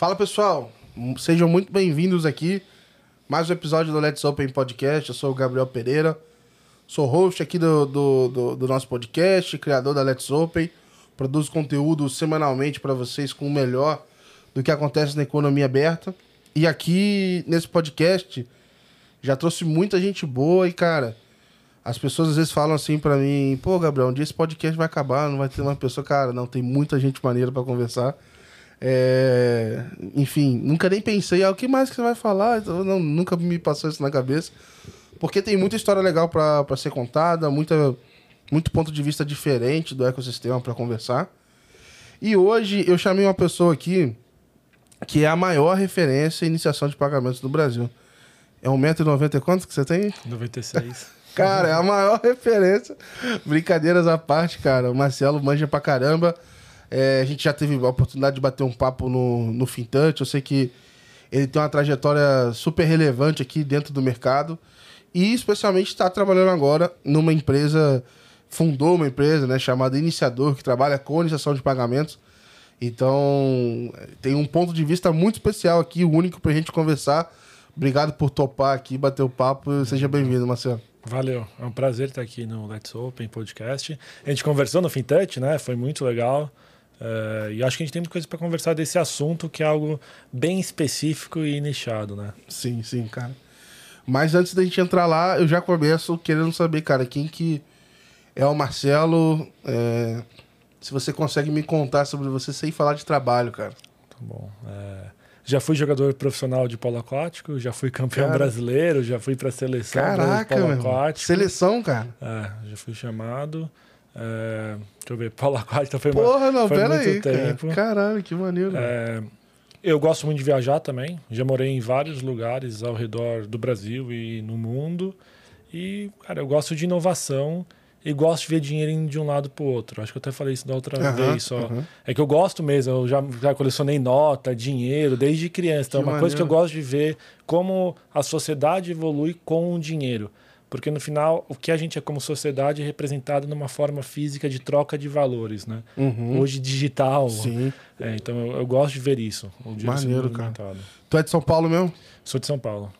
Fala pessoal, sejam muito bem-vindos aqui. Mais um episódio do Let's Open Podcast. Eu sou o Gabriel Pereira, sou host aqui do, do, do, do nosso podcast, criador da Let's Open. Produzo conteúdo semanalmente para vocês com o melhor do que acontece na economia aberta. E aqui nesse podcast já trouxe muita gente boa e, cara, as pessoas às vezes falam assim para mim: pô, Gabriel, um dia esse podcast vai acabar, não vai ter uma pessoa. Cara, não, tem muita gente maneira para conversar. É... Enfim, nunca nem pensei, ah, o que mais que você vai falar? Não, nunca me passou isso na cabeça. Porque tem muita história legal para ser contada, muita, muito ponto de vista diferente do ecossistema para conversar. E hoje eu chamei uma pessoa aqui que é a maior referência em iniciação de pagamentos do Brasil. É 1,90m e quanto que você tem? 96. Cara, é a maior referência. Brincadeiras à parte, cara. O Marcelo manja pra caramba. É, a gente já teve a oportunidade de bater um papo no, no Fintouch. Eu sei que ele tem uma trajetória super relevante aqui dentro do mercado. E especialmente está trabalhando agora numa empresa, fundou uma empresa né, chamada Iniciador, que trabalha com iniciação de pagamentos. Então, tem um ponto de vista muito especial aqui, único para a gente conversar. Obrigado por topar aqui, bater o papo. Seja bem-vindo, Marcelo. Valeu, é um prazer estar aqui no Let's Open Podcast. A gente conversou no Fintech, né? Foi muito legal. Uh, e acho que a gente tem muita coisa para conversar desse assunto que é algo bem específico e nichado, né? Sim, sim, cara. Mas antes da gente entrar lá, eu já começo querendo saber, cara, quem que é o Marcelo. É... Se você consegue me contar sobre você sem falar de trabalho, cara. Tá bom. É... Já fui jogador profissional de polo aquático, já fui campeão cara, brasileiro, já fui para seleção caraca, de polo aquático. Seleção, cara? É, já fui chamado. É, deixa eu ver, polo aquático foi Porra, não, foi pera muito aí, tempo. Cara. Caralho, que maneiro. É, eu gosto muito de viajar também. Já morei em vários lugares ao redor do Brasil e no mundo. E, cara, eu gosto de inovação e gosto de ver dinheiro indo de um lado para o outro. Acho que eu até falei isso da outra uhum, vez só. Uhum. É que eu gosto mesmo, eu já, já colecionei nota, dinheiro, desde criança. Então, é uma maneiro. coisa que eu gosto de ver como a sociedade evolui com o dinheiro. Porque no final, o que a gente é como sociedade é representado numa forma física de troca de valores, né? Uhum. Hoje digital. Sim. É, então eu, eu, gosto de ver isso. Maneiro, cara. Tu é de São Paulo mesmo? Sou de São Paulo.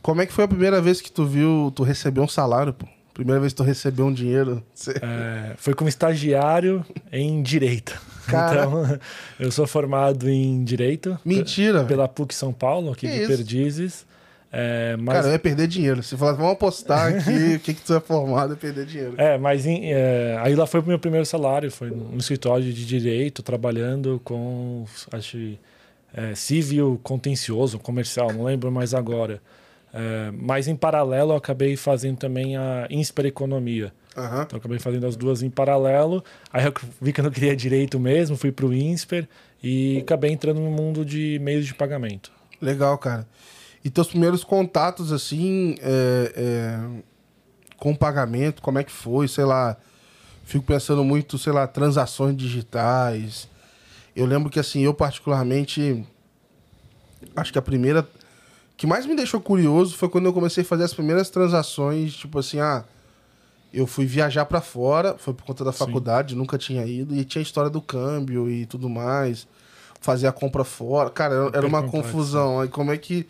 Como é que foi a primeira vez que tu viu, tu recebeu um salário, pô? Primeira vez que tu recebeu um dinheiro? É, foi como estagiário em Direito. Cara... Então, eu sou formado em Direito. Mentira! Pela PUC São Paulo, aqui que de isso? Perdizes. É, mas... Cara, eu ia perder dinheiro. Se falasse, vamos apostar aqui, o que, que tu é formado, é perder dinheiro. É, mas em, é, aí lá foi o meu primeiro salário, foi no escritório de direito, trabalhando com, acho, é, civil contencioso, comercial, não lembro mais agora. É, mas em paralelo eu acabei fazendo também a Insper Economia. Uhum. Então eu acabei fazendo as duas em paralelo. Aí eu vi que eu não queria direito mesmo, fui para o Insper e acabei entrando no mundo de meios de pagamento. Legal, cara. E teus primeiros contatos, assim, é, é, com pagamento, como é que foi? Sei lá, fico pensando muito, sei lá, transações digitais. Eu lembro que, assim, eu particularmente, acho que a primeira que mais me deixou curioso foi quando eu comecei a fazer as primeiras transações, tipo assim, ah, eu fui viajar para fora, foi por conta da faculdade, Sim. nunca tinha ido, e tinha a história do câmbio e tudo mais, fazer a compra fora. Cara, era, uma confusão. Aí como é que.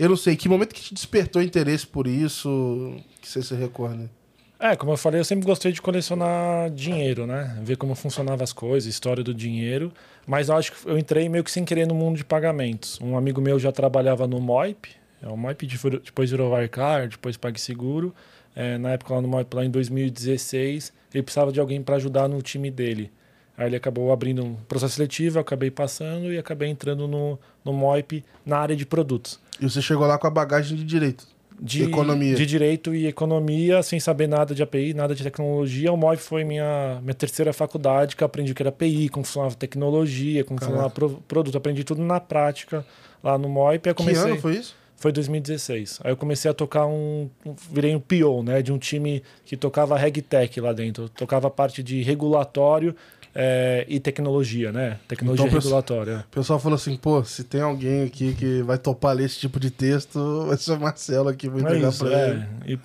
Eu não sei, que momento que te despertou interesse por isso, que você se recorda? É, como eu falei, eu sempre gostei de colecionar dinheiro, né? Ver como funcionavam as coisas, história do dinheiro. Mas eu acho que eu entrei meio que sem querer no mundo de pagamentos. Um amigo meu já trabalhava no Moip, é, o Moip depois virou Wirecard, depois PagSeguro. É, na época lá no Moip, lá em 2016, ele precisava de alguém para ajudar no time dele. Aí ele acabou abrindo um processo seletivo, eu acabei passando e acabei entrando no, no Moip na área de produtos. E você chegou lá com a bagagem de direito? de economia. de direito e economia, sem saber nada de API, nada de tecnologia. O MOV foi minha, minha terceira faculdade, que eu aprendi o que era API, como funcionava tecnologia, como Caraca. funcionava pro, produto. Aprendi tudo na prática lá no MOIP. Eu comecei, que ano foi isso? Foi 2016. Aí eu comecei a tocar um. Virei um PO, né? De um time que tocava RegTech lá dentro. Eu tocava a parte de regulatório é, e tecnologia, né? Tecnologia então, regulatória. O pessoal falou assim, pô, se tem alguém aqui que vai topar ler esse tipo de texto, vai ser o Marcelo aqui, vou entregar é para é. ele. E,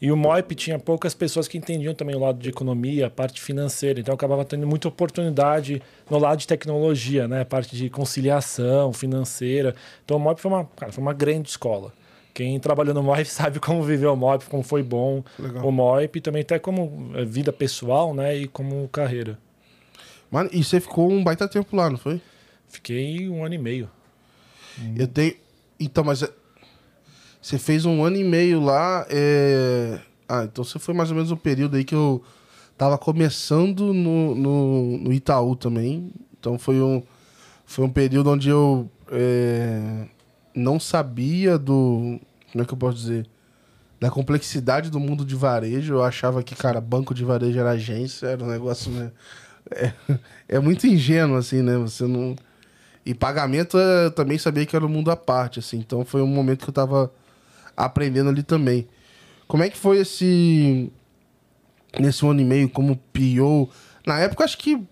E o MOIP tinha poucas pessoas que entendiam também o lado de economia, a parte financeira. Então, acabava tendo muita oportunidade no lado de tecnologia, né? A parte de conciliação financeira. Então, o MOIP foi uma, cara, foi uma grande escola. Quem trabalhou no MOIP sabe como viveu o MOIP, como foi bom Legal. o MOIP, também até como eh, vida pessoal, né? E como carreira. Mano, e você ficou um baita tempo lá, não foi? Fiquei um ano e meio. Eu tenho. Então, mas. é- Você fez um ano e meio lá. é, Ah, então você foi mais ou menos o período aí que eu tava começando no, no, no Itaú também. Então foi um, foi um período onde eu é, não sabia do. Como é que eu posso dizer? Da complexidade do mundo de varejo. Eu achava que, cara, banco de varejo era agência, era um negócio. Né? É, é muito ingênuo, assim, né? Você não. E pagamento eu também sabia que era um mundo à parte, assim. Então foi um momento que eu tava aprendendo ali também. Como é que foi esse. Nesse ano e meio, como PO? Na época, acho que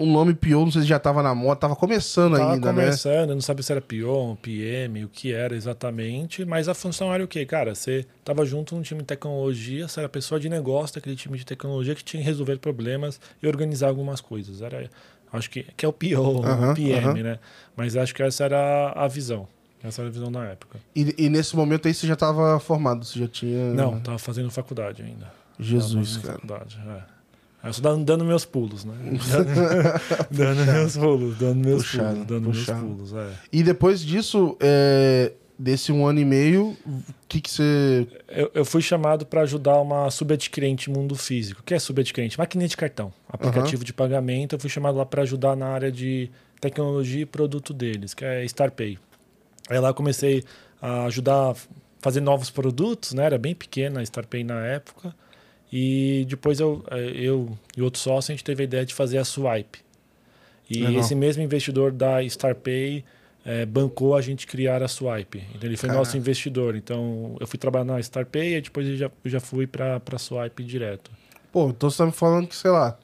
o nome PO, não sei se já tava na moda, tava começando Tava ainda, né? começando, não sabia se era PO, PM, o que era exatamente, mas a função era o quê? Cara, você tava junto num time de tecnologia, você era pessoa de negócio daquele time de tecnologia que tinha que resolver problemas e organizar algumas coisas. Era, acho que, que é o o PM, né? Mas acho que essa era a visão. Essa era a visão na época. E, e nesse momento aí você já tava formado, você já tinha. Não, tava fazendo faculdade ainda. Jesus, cara. faculdade, é. Eu só dando, dando meus pulos, né? Dando, meus pulos, dando meus Puxado, pulos, dando puxado. meus pulos, é. E depois disso, é, desse um ano e meio, o que que você. Eu, eu fui chamado para ajudar uma subadquirente mundo físico. O que é subadquirente? Maquininha de cartão, aplicativo de pagamento. Eu fui chamado lá para ajudar na área de tecnologia e produto deles, que é StarPay. Aí lá eu comecei a ajudar a fazer novos produtos, né? Era bem pequena a StarPay na época. E depois eu, eh, eu e outro sócio, a gente teve a ideia de fazer a Swipe. E Legal. esse mesmo investidor da StarPay eh, bancou a gente criar a Swipe. Então ele foi Caraca. nosso investidor. Então eu fui trabalhar na StarPay e depois eu já, eu já fui para a Swipe direto. Pô, então você tá me falando que, sei lá,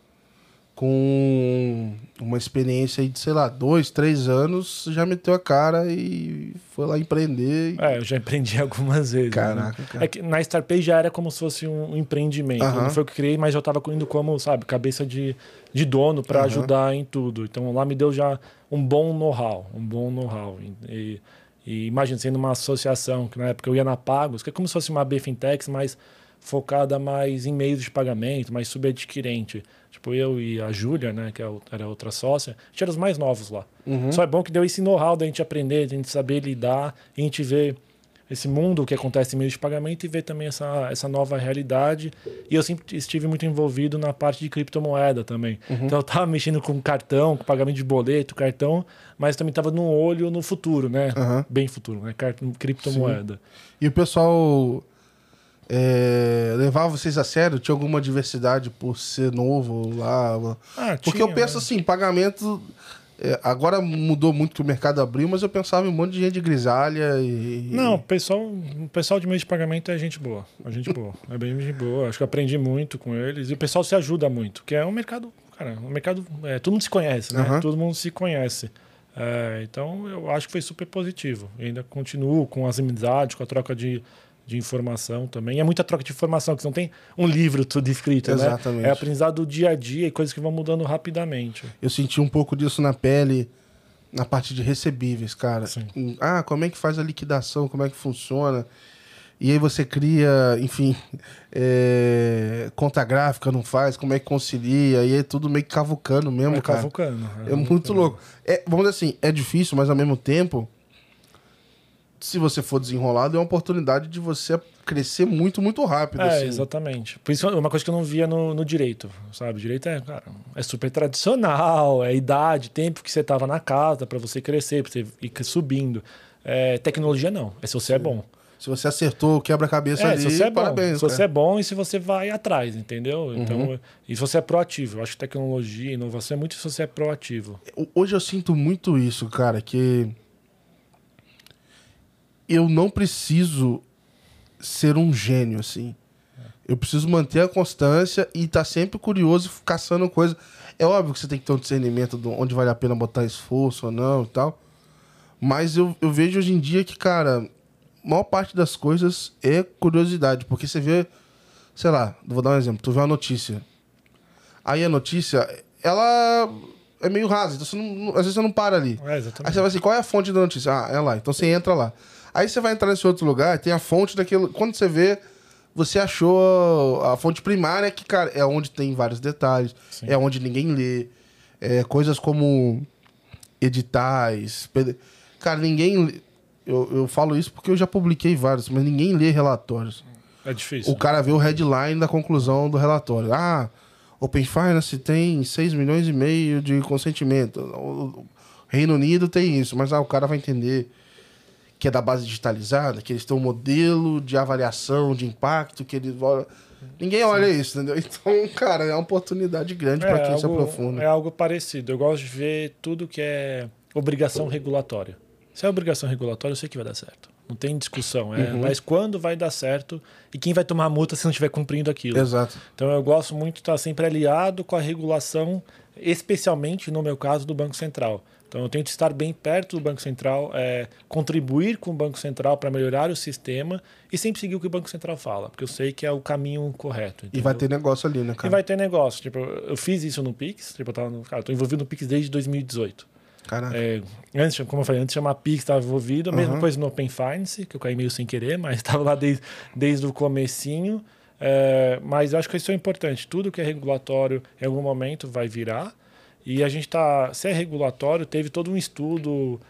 com uma experiência aí de, sei lá, dois, três anos, já meteu a cara e foi lá empreender. É, eu já empreendi algumas vezes. né? Caraca, cara. É que na StarPay já era como se fosse um empreendimento. Não foi o que criei, mas eu estava indo como, sabe, cabeça de, de dono para ajudar em tudo. Então lá me deu já um bom know-how, um bom know-how. E, e imagina sendo uma associação, que na época eu ia na Pagos, que é como se fosse uma B Fintech, mas focada mais em meios de pagamento, mais subadquirente. Tipo, eu e a Júlia, né, que é era outra sócia, a gente era os mais novos lá. Uhum. Só é bom que deu esse know-how da gente aprender, da gente saber lidar, e a gente ver esse mundo que acontece em meio de pagamento e ver também essa, essa nova realidade. E eu sempre estive muito envolvido na parte de criptomoeda também. Uhum. Então eu estava mexendo com cartão, com pagamento de boleto, cartão, mas também estava no olho no futuro, né? Aham. Bem futuro, né? Criptomoeda. E o pessoal é, levava vocês a sério? Tinha alguma diversidade por ser novo lá? Ah, Porque tinha, eu penso né? assim, pagamento. é, agora mudou muito que o mercado abriu, mas eu pensava em um monte de gente grisalha e. Não, o pessoal, o pessoal de meio de pagamento é gente boa. É gente boa. É bem gente boa. Acho que eu aprendi muito com eles. E o pessoal se ajuda muito. Que é um mercado. Cara, um mercado. é, todo mundo se conhece, né? Aham. Todo mundo se conhece. É, então eu acho que foi super positivo. Ainda continuo com as amizades, com a troca de, de informação também. E é muita troca de informação, que não tem um livro tudo escrito, Exatamente. né? É aprendizado do dia a dia e coisas que vão mudando rapidamente. Eu senti um pouco disso na pele, na parte de recebíveis, cara. Sim. Ah, como é que faz a liquidação? Como é que funciona? E aí você cria, enfim, é, conta gráfica, não faz, como é que concilia, e é tudo meio que cavucando mesmo, É cara. cavucando. É muito louco. É, vamos dizer assim, é difícil, mas ao mesmo tempo, se você for desenrolado, é uma oportunidade de você crescer muito, muito rápido. É, assim. exatamente. Por isso é uma coisa que eu não via no, no direito, sabe? Direito é, cara, é super tradicional, é idade, tempo que você tava na casa para você crescer, para você ir subindo. É, tecnologia não, é se você é bom. Se você acertou o quebra-cabeça É, ali, se você é bom, parabéns. se você cara. é bom e se você vai atrás, entendeu? Uhum. Então, e se você é proativo. Eu acho que tecnologia, inovação é muito se você é proativo. Hoje eu sinto muito isso, cara, que eu não preciso ser um gênio, assim. Eu preciso manter a constância e estar sempre curioso, caçando coisa. É óbvio que você tem que ter um discernimento de onde vale a pena botar esforço ou não e tal. Mas eu, eu vejo hoje em dia que, cara, maior parte das coisas é curiosidade, porque você vê, sei lá, vou dar um exemplo, tu vê uma notícia. Aí a notícia, ela é meio rasa, então você não, às vezes você não para ali. É, Aí você vai assim, qual é a fonte da notícia? Ah, é lá. Então você entra lá. Aí você vai entrar nesse outro lugar, tem a fonte daquilo. Quando você vê, você achou a fonte primária, que, cara, é onde tem vários detalhes, Sim. é onde ninguém lê. É, coisas como editais. Cara, ninguém. Eu, eu falo isso porque eu já publiquei vários, mas ninguém lê relatórios. É difícil. O cara vê o headline da conclusão do relatório. Ah, Open Finance tem 6 milhões e meio de consentimento. O o Reino Unido tem isso, mas ah, o cara vai entender que é da base digitalizada, que eles têm um modelo de avaliação de impacto, que eles Ninguém olha isso, entendeu? Então, cara, é uma oportunidade grande para quem se algo, aprofunda. é algo parecido. Eu gosto de ver tudo que é obrigação regulatória. Se é obrigação regulatória, eu sei que vai dar certo. Não tem discussão. É, Uhum. Mas quando vai dar certo e quem vai tomar a multa se não estiver cumprindo aquilo. Exato. Então eu gosto muito de estar sempre aliado com a regulação, especialmente no meu caso do Banco Central. Então eu tento estar bem perto do Banco Central, é, contribuir com o Banco Central para melhorar o sistema e sempre seguir o que o Banco Central fala, porque eu sei que é o caminho correto. E entendeu? vai ter negócio ali, né, E cara? vai ter negócio. Tipo, eu fiz isso no Pix. Tipo, eu tava no, cara, eu tô envolvido no Pix desde 2018. Caraca. É, antes, como eu falei, antes chamar Pix, estava envolvido. Mesma Uhum. coisa no Open Finance, que eu caí meio sem querer, mas estava lá desde, desde o comecinho. É, mas eu acho que isso é importante. Tudo que é regulatório, em algum momento, vai virar. E a gente está... Se é regulatório, teve todo um estudo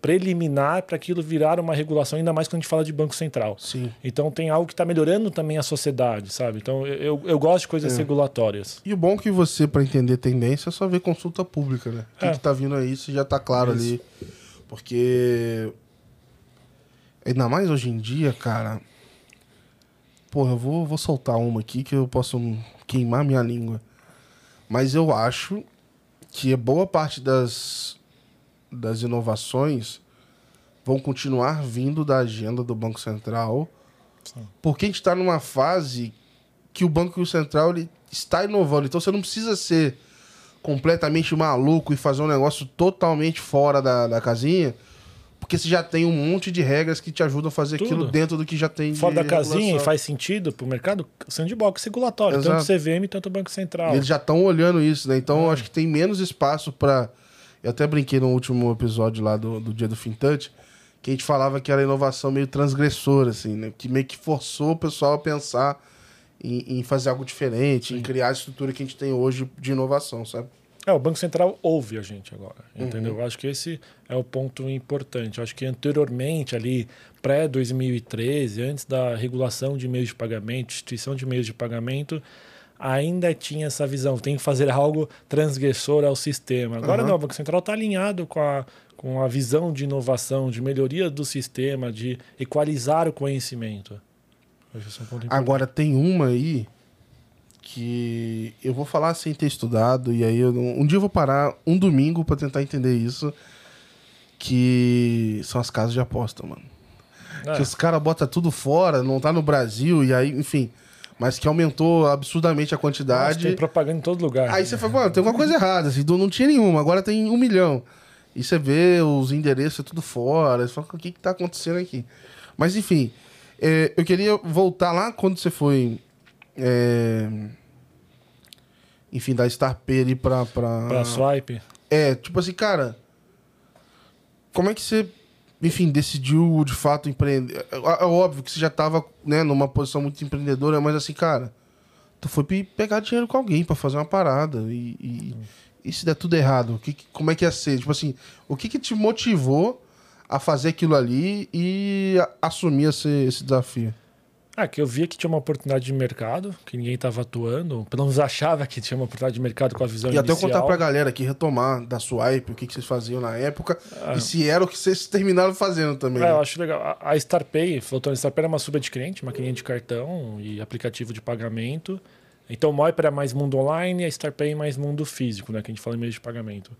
preliminar para aquilo virar uma regulação, ainda mais quando a gente fala de Banco Central. Sim. Então tem algo que está melhorando também a sociedade, sabe? Então eu, eu gosto de coisas É. regulatórias. E o bom é que você, para entender tendência, é só ver consulta pública, né? O É. que tá vindo aí, isso já tá claro Isso. ali. Porque. Ainda mais hoje em dia, cara. Porra, eu vou, vou soltar uma aqui que eu posso queimar minha língua. Mas eu acho que boa parte das, das inovações vão continuar vindo da agenda do Banco Central. Sim. Porque a gente está numa fase que o Banco Central ele está inovando. Então você não precisa ser completamente maluco e fazer um negócio totalmente fora da, da casinha, porque você já tem um monte de regras que te ajudam a fazer Tudo. aquilo dentro do que já tem Fora da casinha e faz sentido para o mercado, sandbox regulatório, Exato. tanto CVM tanto Banco Central. E eles já estão olhando isso, né? Então É. acho que tem menos espaço para. Eu até brinquei no último episódio lá do, do dia do Fintouch, que a gente falava que era inovação meio transgressora, assim, né? Que meio que forçou o pessoal a pensar em, em fazer algo diferente, em criar a estrutura que a gente tem hoje de inovação, sabe? É, o Banco Central ouve a gente agora, Uhum. entendeu? Eu acho que esse é o ponto importante. Acho que anteriormente, ali, pré-2013, antes da regulação de meios de pagamento, instituição de meios de pagamento, ainda tinha essa visão, tem que fazer algo transgressor ao sistema. Agora Aham. não, o Banco Central está alinhado com a, com a visão de inovação, de melhoria do sistema, de equalizar o conhecimento. É um. Agora tem uma aí que eu vou falar sem ter estudado, e aí eu um dia eu vou parar um domingo pra tentar entender isso. Que são as casas de aposta, mano. É. Que os caras botam tudo fora, não tá no Brasil, e aí, enfim. Mas que aumentou absurdamente a Nossa, quantidade. tem propaganda em todo lugar. Aí você fala, mano, tem alguma coisa errada, assim, não tinha nenhuma, agora tem um milhão. E você vê os endereços é tudo fora, você fala, o que que tá acontecendo aqui? Mas enfim, é, eu queria voltar lá quando você foi, é, enfim, da Starpay ali pra... pra... Para swipe. É, tipo assim, cara, como é que você, enfim, decidiu de fato empreender? É, é óbvio que você já tava, né, numa posição muito empreendedora, mas assim, cara, tu foi pe- pegar dinheiro com alguém pra fazer uma parada e, e, e se der tudo errado, que- como é que ia ser? Tipo assim, o que que te motivou a fazer aquilo ali e a- assumir esse, esse desafio? Ah, que eu via que tinha uma oportunidade de mercado, que ninguém estava atuando, pelo menos achava que tinha uma oportunidade de mercado com a visão E até eu inicial. contar pra galera aqui, retomar da Swipe, o que, que vocês faziam na época Ah. e se era o que vocês terminaram fazendo também. É, né? eu acho legal. A- A Starpay, a Starpay era uma suba de cliente, maquininha de cartão e aplicativo de pagamento. Então o Moip era mais mundo online e a Starpay mais mundo físico, né, que a gente fala em meio de pagamento.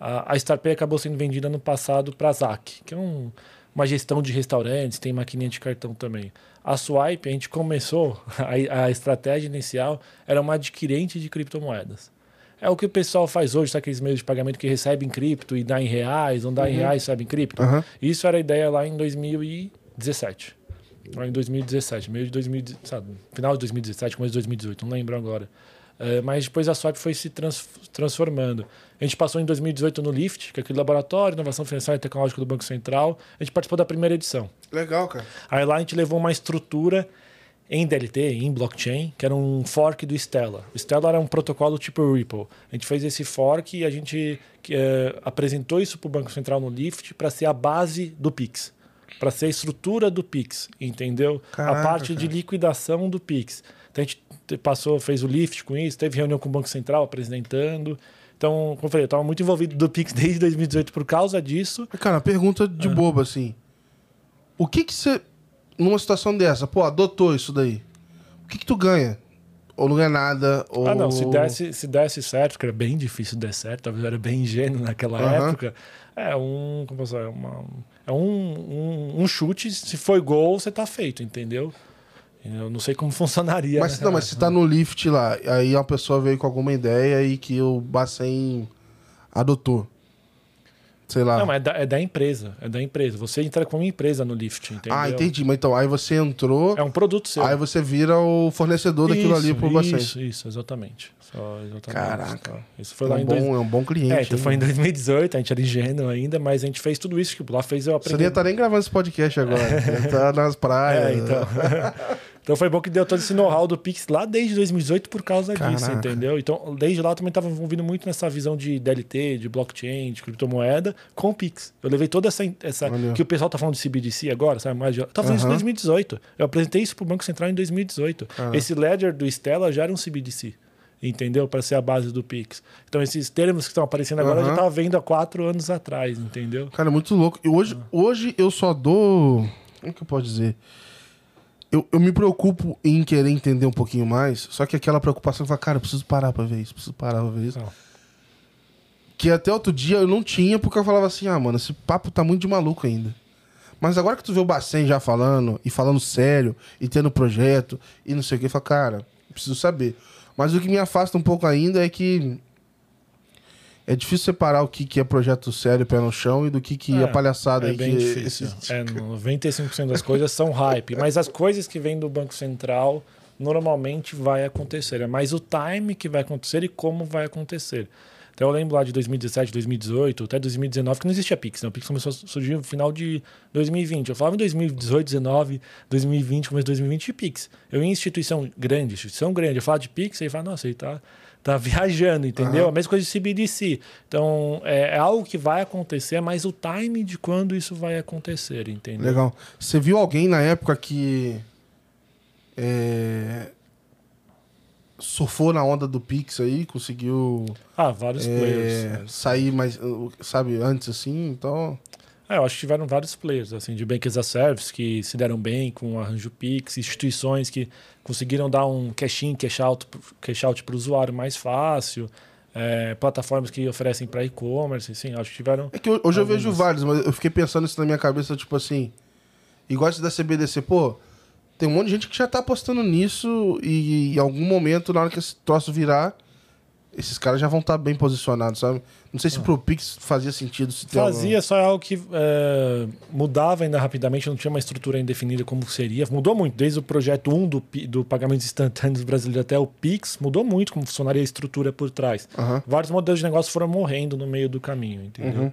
A, a Starpay acabou sendo vendida no passado para a ZAC, que é um- uma gestão de restaurantes, tem maquininha de cartão também. A Swipe, a gente começou, a, a estratégia inicial era uma adquirente de criptomoedas. É o que o pessoal faz hoje, sabe aqueles meios de pagamento que recebem cripto e dá em reais, não dá em reais, recebe em cripto? Aham. Isso era a ideia lá em 17. Em 2017, meio de 2000, sabe, final de 2017, começo de 2018, não lembro agora. Uh, mas depois a Swipe foi se trans, transformando. A gente passou em 2018 no LIFT, que é aquele laboratório de inovação financeira e tecnológica do Banco Central. A gente participou da primeira edição. Legal, cara. Aí lá a gente levou uma estrutura em DLT, em blockchain, que era um fork do Stellar. O Stellar era um protocolo tipo Ripple. A gente fez esse fork e a gente uh, apresentou isso para o Banco Central no LIFT para ser a base do Pix para ser a estrutura do Pix, entendeu? Caraca, a parte cara. de liquidação do Pix. Então a gente passou, fez o lift com isso, teve reunião com o Banco Central apresentando. Então, como eu falei, eu estava muito envolvido do Pix desde 2018 por causa disso. Cara, pergunta de ah. boba, assim. O que que você, numa situação dessa, pô, adotou isso daí? O que que tu ganha? Ou não ganha nada? Ou... Ah, não, se desse, se desse certo, que era bem difícil dar certo, talvez eu era bem ingênuo naquela uhum. época. É um. Como posso dizer, uma, é um, um, um, chute, se foi gol, você tá feito, entendeu? Eu não sei como funcionaria. Mas, né? não, mas se tá no lift lá, aí uma pessoa veio com alguma ideia e que o Bacen adotou. Sei lá. Não, mas é da, é da, empresa. É da empresa. Você entra como empresa no Lift, entendeu? Ah, entendi. Mas então, aí você entrou. É um produto seu. Aí você vira o fornecedor daquilo isso, ali pro Bacen. Isso, isso, exatamente. Só, exatamente. Caraca. Isso foi é lá um em bom, dois... É um bom cliente. É, então foi em 2018, a gente era ingênuo ainda, mas a gente fez tudo isso. Tipo, lá fez eu aprender. Você nem tá nem gravando esse podcast agora. Você tá nas praias. É, então. Então foi bom que deu todo esse know-how do Pix lá desde 2018 por causa Caraca. disso, entendeu? Então, desde lá eu também estava envolvido muito nessa visão de DLT, de blockchain, de criptomoeda, com o Pix. Eu levei toda essa. essa que o pessoal tá falando de CBDC agora, sabe? Mais de, fazendo uhum. isso em 2018. Eu apresentei isso pro Banco Central em 2018. Uhum. Esse ledger do Stella já era um CBDC entendeu? Para ser a base do Pix. Então, esses termos que estão aparecendo agora, uhum. eu já estava vendo há quatro anos atrás, entendeu? Cara, muito louco. E hoje, uhum. hoje eu só dou. Como que eu posso dizer? Eu, eu me preocupo em querer entender um pouquinho mais, só que aquela preocupação fala, cara, eu preciso parar pra ver isso, preciso parar pra ver isso. Não. Que até outro dia eu não tinha, porque eu falava assim, ah, mano, esse papo tá muito de maluco ainda. Mas agora que tu vê o Bacen já falando, e falando sério, e tendo projeto, e não sei o que, fala, cara, preciso saber. Mas o que me afasta um pouco ainda é que é difícil separar o que, que é projeto sério, pé no chão, e do que, que é, é palhaçada. É aí bem que difícil. É, 95% das coisas são hype, mas as coisas que vêm do Banco Central normalmente vai acontecer. É mais o time que vai acontecer e como vai acontecer. Então eu lembro lá de 2017, 2018, até 2019, que não existia Pix. Né? O Pix começou a surgir no final de 2020. Eu falava em 2018, 2019, 2020, começo de 2020 de Pix. Eu ia em instituição grande, instituição grande, eu falava de Pix, aí falava, nossa, ele tá tá viajando, entendeu? Uhum. A mesma coisa de CBDC. Então, é, é, algo que vai acontecer, mas o time de quando isso vai acontecer, entendeu? Legal. Você viu alguém na época que é, surfou na onda do Pix aí, conseguiu... Ah, vários é, players. Sair mais, sabe, antes assim, então... É, eu acho que tiveram vários players, assim, de Bank as a Service que se deram bem com o arranjo Pix, instituições que conseguiram dar um cash-in, cash-out cash out para o usuário mais fácil, é, plataformas que oferecem para e-commerce, assim, acho que tiveram... É que hoje algumas... eu vejo vários, mas eu fiquei pensando isso na minha cabeça, tipo assim, igual esse da CBDC, pô, tem um monte de gente que já está apostando nisso e em algum momento, na hora que esse troço virar esses caras já vão estar tá bem posicionados, sabe? Não sei se ah. pro Pix fazia sentido. Se fazia, algum... só é algo que é, mudava ainda rapidamente, não tinha uma estrutura ainda definida como seria. Mudou muito, desde o projeto 1 do, do pagamento instantâneo brasileiro até o Pix, mudou muito como funcionaria a estrutura por trás. Uhum. Vários modelos de negócio foram morrendo no meio do caminho, entendeu? Uhum.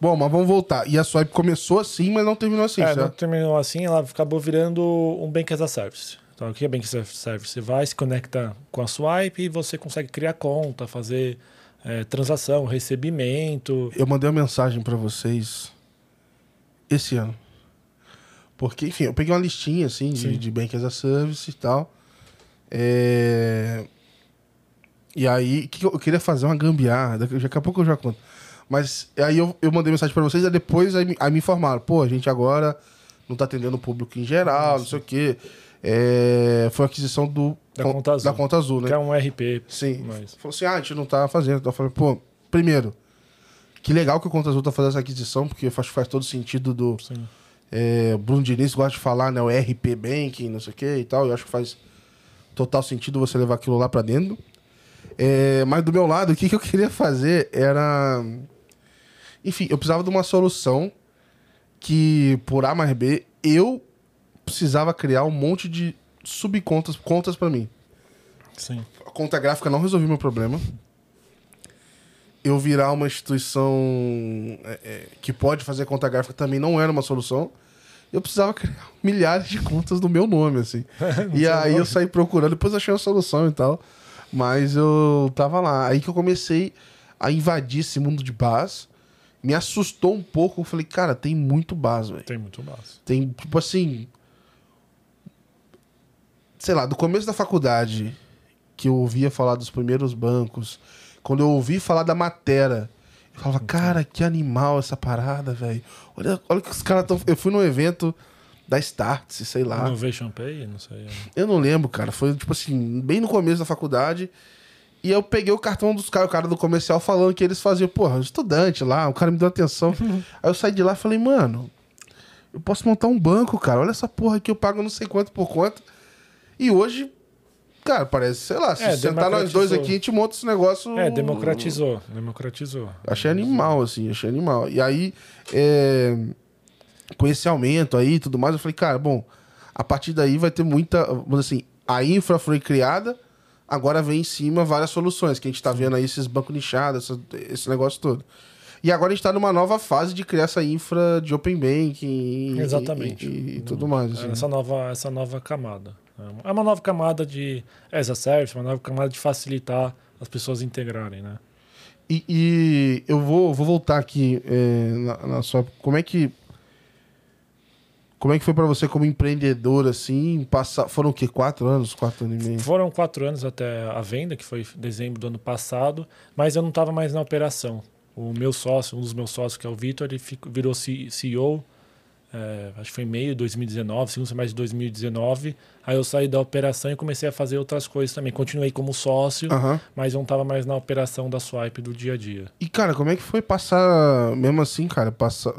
Bom, mas vamos voltar. E a Swipe começou assim, mas não terminou assim, é, certo? não terminou assim, ela acabou virando um Bank as a Service. Então, o que é Bank Service? Você vai, se conecta com a Swipe e você consegue criar conta, fazer é, transação, recebimento. Eu mandei uma mensagem para vocês esse ano. Porque, enfim, eu peguei uma listinha assim de, de Bank as a Service e tal. É... E aí, que eu queria fazer uma gambiarra. Daqui a pouco eu já conto. Mas aí eu, eu mandei mensagem para vocês e depois aí, aí, me informaram. Pô, a gente agora não tá atendendo o público em geral, Nossa. não sei o quê é, foi a aquisição do, da, conta azul, da conta azul, né? Que é um RP. Sim. Mas... Falou assim, ah, a gente não tá fazendo. Então eu falei, pô, primeiro, que legal que o Conta Azul tá fazendo essa aquisição, porque acho que faz todo sentido do... Sim. É, Bruno Diniz gosta de falar, né? O RP Banking, não sei o que e tal. Eu acho que faz total sentido você levar aquilo lá para dentro. É, mas do meu lado, o que, que eu queria fazer era... Enfim, eu precisava de uma solução que por A mais B, eu precisava criar um monte de subcontas, contas para mim. Sim. A conta gráfica não resolveu meu problema. Eu virar uma instituição é, é, que pode fazer conta gráfica também não era uma solução. Eu precisava criar milhares de contas do meu nome, assim. e aí eu saí procurando, depois achei a solução e tal. Mas eu tava lá. Aí que eu comecei a invadir esse mundo de base. Me assustou um pouco. Eu falei, cara, tem muito base, velho. Tem muito base. Tem, tipo assim. Sei lá, do começo da faculdade, que eu ouvia falar dos primeiros bancos, quando eu ouvi falar da matéria, eu falava, cara, que animal essa parada, velho. Olha, olha que os caras estão. Eu fui num evento da Startse, sei lá. Innovation Pay, não sei. Eu não lembro, cara. Foi, tipo assim, bem no começo da faculdade. E eu peguei o cartão dos caras, o cara do comercial falando que eles faziam, porra, estudante lá, o cara me deu atenção. Aí eu saí de lá e falei, mano, eu posso montar um banco, cara. Olha essa porra aqui, eu pago não sei quanto por quanto. E hoje, cara, parece, sei lá, se É, sentar nós dois aqui, a gente monta esse negócio. É, democratizou. Democratizou. Achei animal, assim, achei animal. E aí, é, com esse aumento aí e tudo mais, eu falei, cara, bom, a partir daí vai ter muita. Assim, a infra foi criada, agora vem em cima várias soluções, que a gente tá vendo aí esses bancos nichados, essa- esse negócio todo. E agora a gente tá numa nova fase de criar essa infra de Open Banking e, Exatamente. e, e tudo mais. assim. Essa nova, essa nova camada. É uma nova camada de as a service, uma nova camada de facilitar as pessoas integrarem, né? E, e eu vou, vou voltar aqui é, na, na sua. Como é que. Como é que foi pra você como empreendedor, assim? Passar, foram o quê? Quatro anos? Quatro anos e meio? Foram quatro anos até a venda, que foi em dezembro do ano passado, mas eu não estava mais na operação. O meu sócio, um dos meus sócios, que é o Vitor, ele virou CEO, é, acho que foi meio de 2019, segundo semestre de 2019. Aí eu saí da operação e comecei a fazer outras coisas também. Continuei como sócio, Aham. mas eu não estava mais na operação da Swipe do dia a dia. E, cara, como é que foi passar, mesmo assim, cara, passar...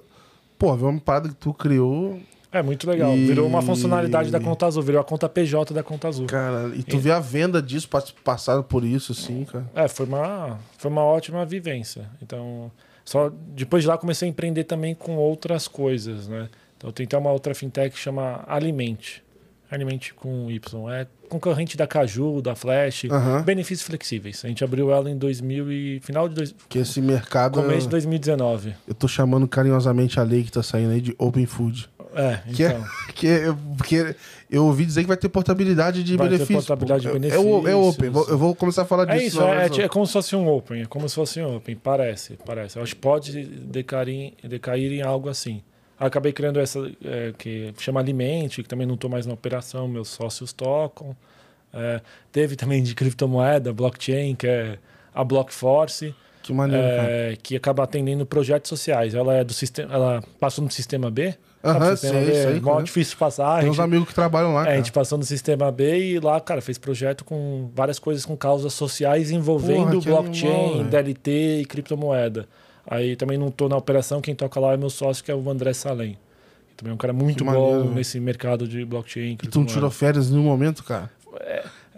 Pô, ver uma parada que tu criou, É muito legal. E- Virou uma funcionalidade da conta azul, virou a conta PJ da conta azul. cara, e tu vê a venda disso, pass- passado por isso, assim, cara. É, foi uma, foi uma ótima vivência. Então, só depois de lá comecei a empreender também com outras coisas, né? Então, eu tentei uma outra fintech que chama Alimente. Alimente com Y. É concorrente da Caju, da Flash. Aham. Benefícios flexíveis. A gente abriu ela em 2000 e final de dois, Que esse mercado, começo de 2019. eu tô chamando carinhosamente a lei que tá saindo aí de Open Food. É, Que é- então. Que eu, porque eu ouvi dizer que vai ter portabilidade de Vai ter benefícios. portabilidade de É, é o Open. benefícios. Vou- Eu vou começar a falar É disso. isso, na é, é como se fosse um Open, é como se fosse um Open, parece, parece. Eu acho que pode decair, em- decair em algo assim. Acabei criando essa é, que chama Alimente, que também não estou mais na operação, meus sócios tocam. É, teve também de criptomoeda, blockchain, que é a Blockforce, Que maneiro, é, que acaba atendendo projetos sociais. Ela é do sistema, ela passou no sistema B. Aham, sei, é mó difícil passar. Tem uns gente- amigos que trabalham lá, é, a gente passou no sistema B e lá, cara, fez projeto com várias coisas com causas sociais envolvendo Porra, blockchain, animal. DLT e criptomoeda. Aí também não tô na operação, quem toca lá é meu sócio, que é o André Salem. Também é um cara muito Que bom maneiro, nesse mercado de blockchain. E tu não tirou férias em nenhum momento, cara?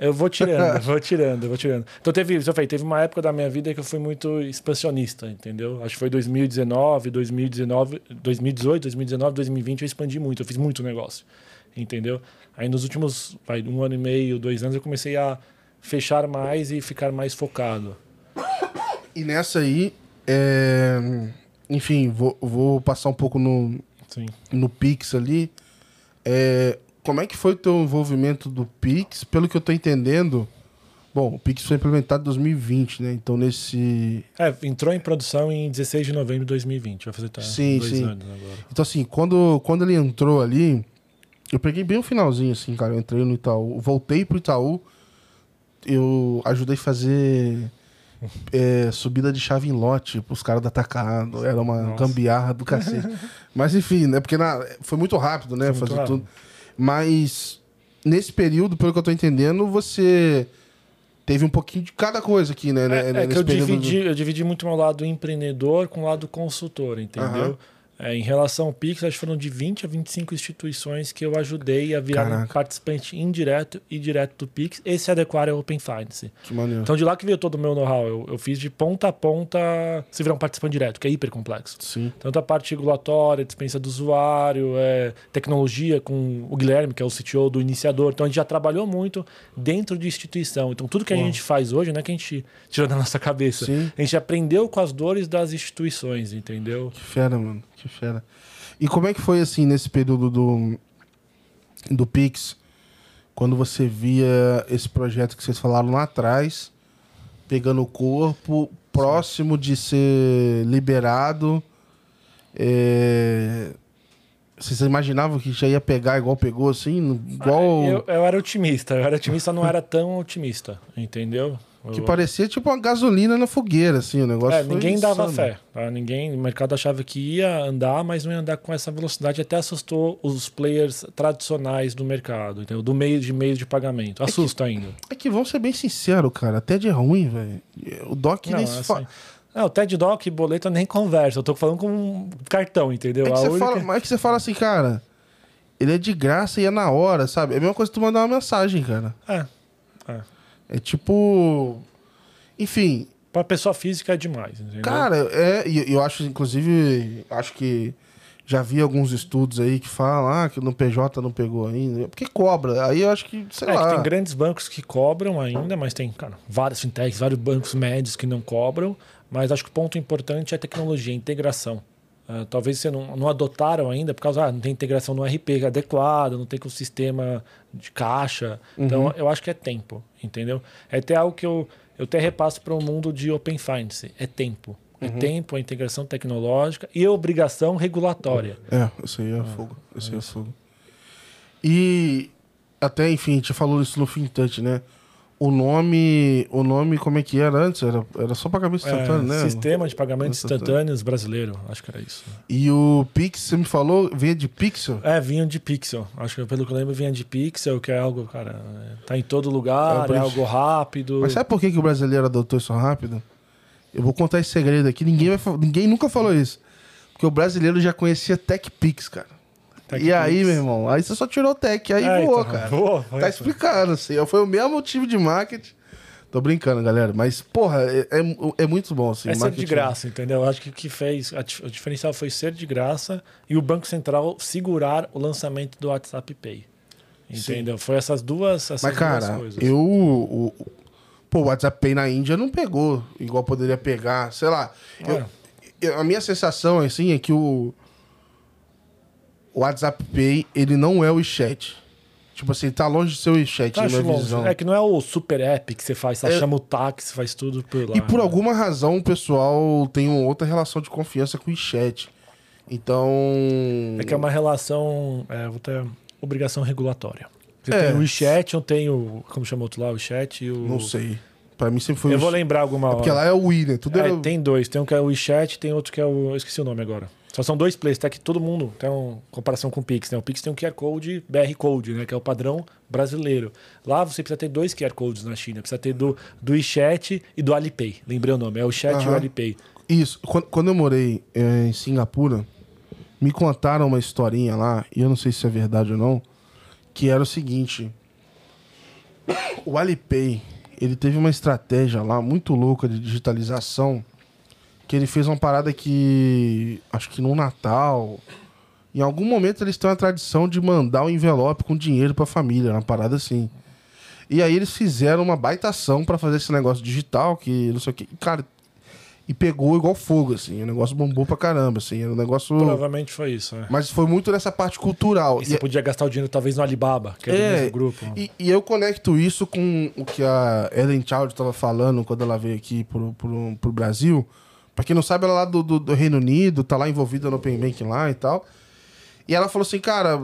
Eu vou tirando, vou tirando, vou tirando. Então teve, eu falei, teve uma época da minha vida que eu fui muito expansionista, entendeu? Acho que foi 2019, 2019, 2018, 2019, 2020 eu expandi muito, eu fiz muito negócio, entendeu? Aí nos últimos, vai, um ano e meio, dois anos eu comecei a fechar mais e ficar mais focado. E nessa aí, é, enfim, vou, vou passar um pouco no, Sim. no Pix ali. É, como é que foi o teu envolvimento do Pix? Pelo que eu tô entendendo, bom, o Pix foi implementado em 2020, né? Então nesse... É, entrou em produção em 16 de novembro de 2020, vai fazer tá, Sim, dois sim. anos agora. Então assim, quando, quando ele entrou ali, eu peguei bem o finalzinho, assim, cara. Eu entrei no Itaú, voltei pro Itaú, eu ajudei a fazer é, subida de chave em lote pros caras do atacado. Era uma Nossa. gambiarra do cacete. Mas enfim, né? Porque na- foi muito rápido, né? Foi fazer rápido. tudo. Mas nesse período, pelo que eu tô entendendo, você teve um pouquinho de cada coisa aqui, né? É, né, é que eu período do- dividi, eu dividi muito meu lado empreendedor com o lado consultor, entendeu? Aham. É, em relação ao Pix, acho que foram de 20 a 25 instituições que eu ajudei a virar Caraca. participante indireto e direto do Pix e se adequar ao Open Finance. Que maneiro. Então, de lá que veio todo o meu know-how. Eu, eu fiz de ponta a ponta se virar um participante direto, que é hiper complexo. Sim. Tanto a parte regulatória, dispensa do usuário, é, tecnologia com o Guilherme, que é o CTO do iniciador. Então a gente já trabalhou muito dentro de instituição. Então tudo que a gente faz hoje não é que a gente tirou da nossa cabeça. Sim. A gente aprendeu com as dores das instituições, entendeu? Que fera, mano. Que fera. E como é que foi, assim, nesse período do, do Pix, quando você via esse projeto que vocês falaram lá atrás, pegando o corpo, próximo de ser liberado, é... Vocês imaginavam que já ia pegar igual pegou, assim? Igual... Eu, eu era otimista. Eu era otimista, não era tão otimista, entendeu? Que parecia tipo uma gasolina na fogueira, assim, o negócio É, ninguém dava insano. fé. tá? Ninguém, o mercado achava que ia andar, mas não ia andar com essa velocidade. Até assustou os players tradicionais do mercado, entendeu? Do meio de meio de pagamento. Assusta ainda. É que vamos ser bem sinceros, cara, até de ruim, velho. O Doc Não, nem se assim, fala. não, o TED Doc e boleto nem conversa. Eu tô falando com um cartão, entendeu? É que, você única- fala, mas é que você fala assim, cara, ele é de graça e é na hora, sabe? É a mesma coisa que tu mandar uma mensagem, cara. É, É tipo. Enfim, pra pessoa física é demais, entendeu? cara, é. E eu acho, inclusive, acho que já vi alguns estudos aí que falam ah, que no PJ não pegou ainda. Porque cobra. Aí eu acho que, sei é, lá. que tem grandes bancos que cobram ainda, mas tem, cara, vários fintechs, vários bancos médios que não cobram. Mas acho que o ponto importante é a tecnologia, a integração. Ah, talvez você não, não adotaram ainda, por causa ah, não tem integração no RP adequado, não tem com o sistema de caixa. Então, eu acho que é tempo, entendeu? É até algo que eu, eu até repasso para o mundo de Open Finance. É tempo. É tempo, a integração tecnológica e obrigação regulatória. É, isso aí é fogo. Isso aí é fogo. E até, enfim, a gente falou isso no Fintouch, né? O nome, o nome, como é que era antes? Era, era só pagamento instantâneo, É, né? Sistema de pagamentos Instantâneo. instantâneos brasileiro, acho que era isso. E o Pix, você me falou, veio de Pixel? É, vinha de Pixel. Acho que pelo que eu lembro, vinha de Pixel, que é algo, cara, é, tá em todo lugar, É, é, algo rápido. Mas sabe por que, que o brasileiro adotou isso rápido? Eu vou contar esse segredo aqui, ninguém, vai, ninguém nunca falou isso. Porque o brasileiro já conhecia TechPix, cara. Tech e aí, meu irmão, aí você só tirou o Tech, aí É, voou, então, cara. voou, tá isso. explicado, assim. Foi o mesmo motivo de marketing. Tô brincando, galera. Mas, porra, é, é, é muito bom, assim. É ser de marketing. graça, entendeu? Acho que o que fez, o diferencial foi ser de graça e o Banco Central segurar o lançamento do WhatsApp Pay. Entendeu? Foi essas duas, essas Mas, duas cara, coisas. eu. O, o- pô, o WhatsApp Pay na Índia não pegou, igual poderia pegar. Sei lá. eu- É. eu- a minha sensação, assim, é que o. O WhatsApp Pay, ele não é o WeChat. Tipo assim, tá longe de ser o WeChat, Tá, na minha longe. visão. É que não é o super app que você faz, você É- chama o táxi, faz tudo por lá. E por né? alguma razão o pessoal tem uma outra relação de confiança com o WeChat. Então. É que é uma relação, é, vou ter obrigação regulatória. Você É. tem o WeChat, eu tenho, como chama outro lá, o WeChat e o... Não sei. Pra mim sempre foi Eu o vou lembrar alguma hora. Porque lá é o Wii, né? Tudo É, tem dois. Tem um que é o WeChat tem outro que é o. Eu esqueci o nome agora. Só são dois plays, até que todo mundo tem uma comparação com o Pix, né? O Pix tem um QR Code BR Code, né? Que é o padrão brasileiro. Lá você precisa ter dois QR Codes na China. Precisa ter do, do WeChat e do Alipay. Lembrei o nome, é o Chat e o. Alipay. Isso. Quando, quando eu morei eh, em Singapura, me contaram uma historinha lá, e eu não sei se é verdade ou não, que era o seguinte. O Alipay, ele teve uma estratégia lá muito louca de digitalização, que ele fez uma parada que, acho que no Natal, em algum momento eles têm uma tradição de mandar um envelope com dinheiro pra família, uma parada assim. E aí eles fizeram uma baita ação pra fazer esse negócio digital, que não sei o que. Cara, e pegou igual fogo, assim. O negócio bombou pra caramba, assim. Era um negócio. Provavelmente foi isso, né? Mas foi muito nessa parte cultural. E você podia gastar o dinheiro talvez no Alibaba, que é, do É, mesmo grupo. E, e eu conecto isso com o que a Ellen Child estava falando quando ela veio aqui pro, pro, pro Brasil. Pra quem não sabe, ela é lá do, do, do Reino Unido, tá lá envolvida no Open Bank lá e tal. E ela falou assim, cara,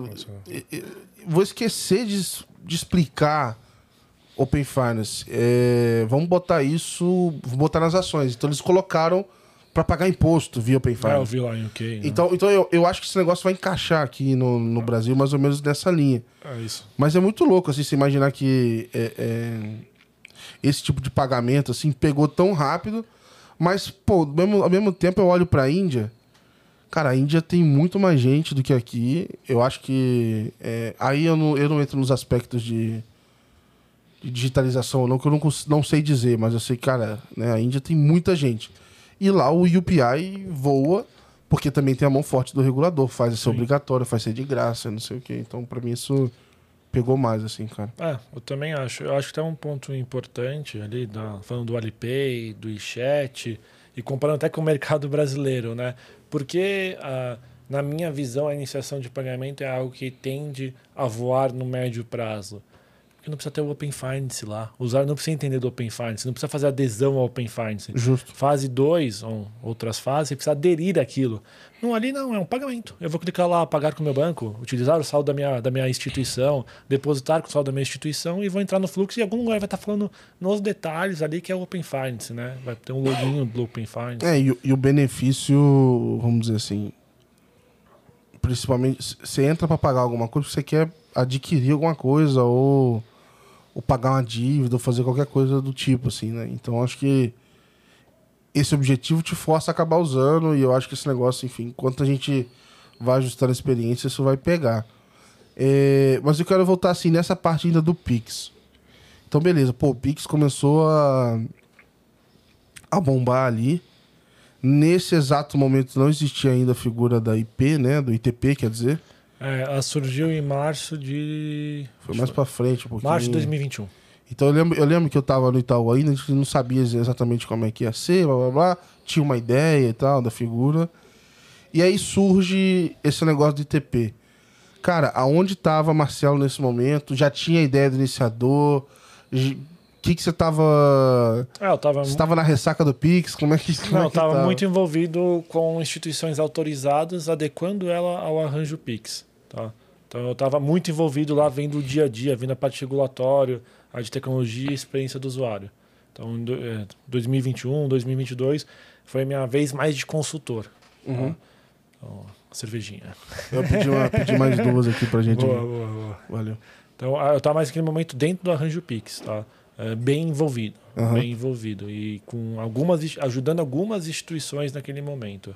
vou esquecer de, de explicar Open Finance. É, vamos botar isso, vamos botar nas ações. Então eles colocaram pra pagar imposto via Open Ah, eu Finance. vi lá em UK. né? Então, então eu, eu acho que esse negócio vai encaixar aqui no, no Brasil, mais ou menos nessa linha. É isso. Mas é muito louco, assim, você imaginar que é, é, esse tipo de pagamento, assim, pegou tão rápido. Mas, pô, ao mesmo, ao mesmo tempo eu olho pra Índia. Cara, a Índia tem muito mais gente do que aqui. Eu acho que. é, aí eu não, eu não entro nos aspectos de, de digitalização, não, que eu não, não sei dizer, mas eu sei, cara, né, a Índia tem muita gente. E lá o UPI voa, porque também tem a mão forte do regulador, faz ser Sim. obrigatório, faz ser de graça, não sei o quê. Então, pra mim, isso pegou mais, assim, cara. É, eu também acho. Eu acho que tem um ponto importante ali, da, falando do Alipay, do iChat, e comparando até com o mercado brasileiro, né? Porque, ah, na minha visão, a iniciação de pagamento é algo que tende a voar no médio prazo. Porque não precisa ter o Open Finance lá. Usuário não precisa entender do Open Finance, não precisa fazer adesão ao Open Finance. Justo. Fase 2, ou outras fases, você precisa aderir àquilo. Não, ali não, é um pagamento. Eu vou clicar lá, pagar com o meu banco, utilizar o saldo da minha, da minha instituição, depositar com o saldo da minha instituição e vou entrar no fluxo e em algum lugar vai estar falando nos detalhes ali que é o Open Finance, né? Vai ter um login do Open Finance. É, e, o- e o benefício, vamos dizer assim, principalmente, você entra pra pagar alguma coisa, você quer adquirir alguma coisa ou, ou pagar uma dívida ou fazer qualquer coisa do tipo, assim, né? Então acho que esse objetivo te força a acabar usando e eu acho que esse negócio, enfim, enquanto a gente vai ajustando a experiência, isso vai pegar. É, mas eu quero voltar assim nessa parte ainda do Pix. Então, beleza, pô, o Pix começou a, a bombar ali. Nesse exato momento não existia ainda a figura da IP, né? Do ITP, quer dizer. É, ela surgiu em março de. Foi mais pra frente um pouquinho. Março de 2021. Então eu lembro, eu lembro que eu tava no Itaú ainda, a gente não sabia exatamente como é que ia ser, blá blá blá. Tinha uma ideia e tal da figura. E aí surge esse negócio do ITP. Cara, aonde tava Marcelo nesse momento? Já tinha ideia do iniciador? Que que você tava... É, eu tava. Você tava na ressaca do Pix? Como é que como Não, é eu tava tava? muito envolvido com instituições autorizadas, adequando ela ao arranjo Pix. Tá? Então eu estava muito envolvido lá, vendo o dia a dia, vendo a parte regulatória, a de tecnologia e experiência do usuário. Então, em do- é, 2021, 2022, foi a minha vez mais de consultor. tá? Uhum. Então, cervejinha. Eu pedi, uma, pedi mais duas aqui pra gente. Boa, boa, boa. Valeu. Então, ah, eu estava mais naquele momento dentro do arranjo Pix, tá? É, bem envolvido, Aham. bem envolvido e com algumas ajudando algumas instituições naquele momento.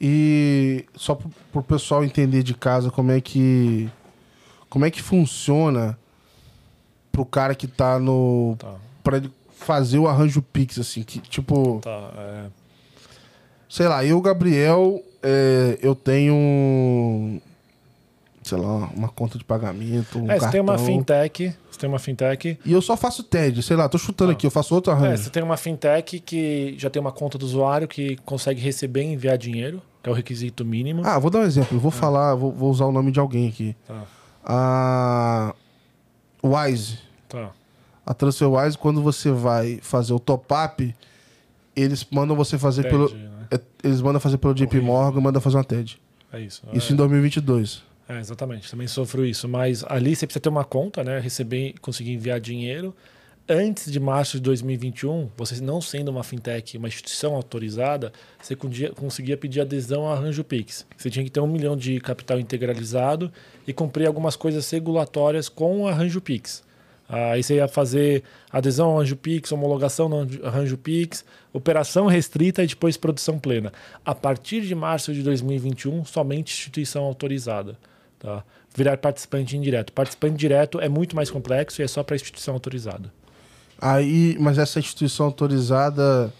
E só pro, pro pessoal entender de casa como é que como é que funciona pro cara que tá no Tá, para ele fazer o arranjo Pix assim, que tipo, tá. é, sei lá, eu Gabriel, é, eu tenho sei lá, uma conta de pagamento, um É, você tem uma cartão. fintech, você tem uma fintech. E eu só faço TED, sei lá, tô chutando Ah. aqui, eu faço outro É, arranjo. você tem uma fintech que já tem uma conta do usuário que consegue receber e enviar dinheiro, que é o requisito mínimo. Ah, vou dar um exemplo, eu vou falar, vou, vou usar o nome de alguém aqui. Tá, A Wise. tá. A TransferWise, quando você vai fazer o top-up, eles mandam você fazer TED, pelo. né? é, Eles mandam fazer pelo JP Morgan, mandam fazer uma TED. É isso. Isso é, em 2022. É, exatamente. Também sofro isso. Mas ali você precisa ter uma conta, né? Receber, conseguir enviar dinheiro. Antes de março de 2021, você não sendo uma fintech, uma instituição autorizada, você conseguia, pedir adesão ao Arranjo Pix. Você tinha que ter um milhão de capital integralizado e cumprir algumas coisas regulatórias com o Arranjo Pix. Aí você ia fazer adesão ao Arranjo Pix, homologação no Arranjo Pix, operação restrita e depois produção plena. A partir de março de 2021, somente instituição autorizada. Tá? Virar participante indireto. Participante direto é muito mais complexo e é só para instituição autorizada. Aí, mas essa instituição autorizada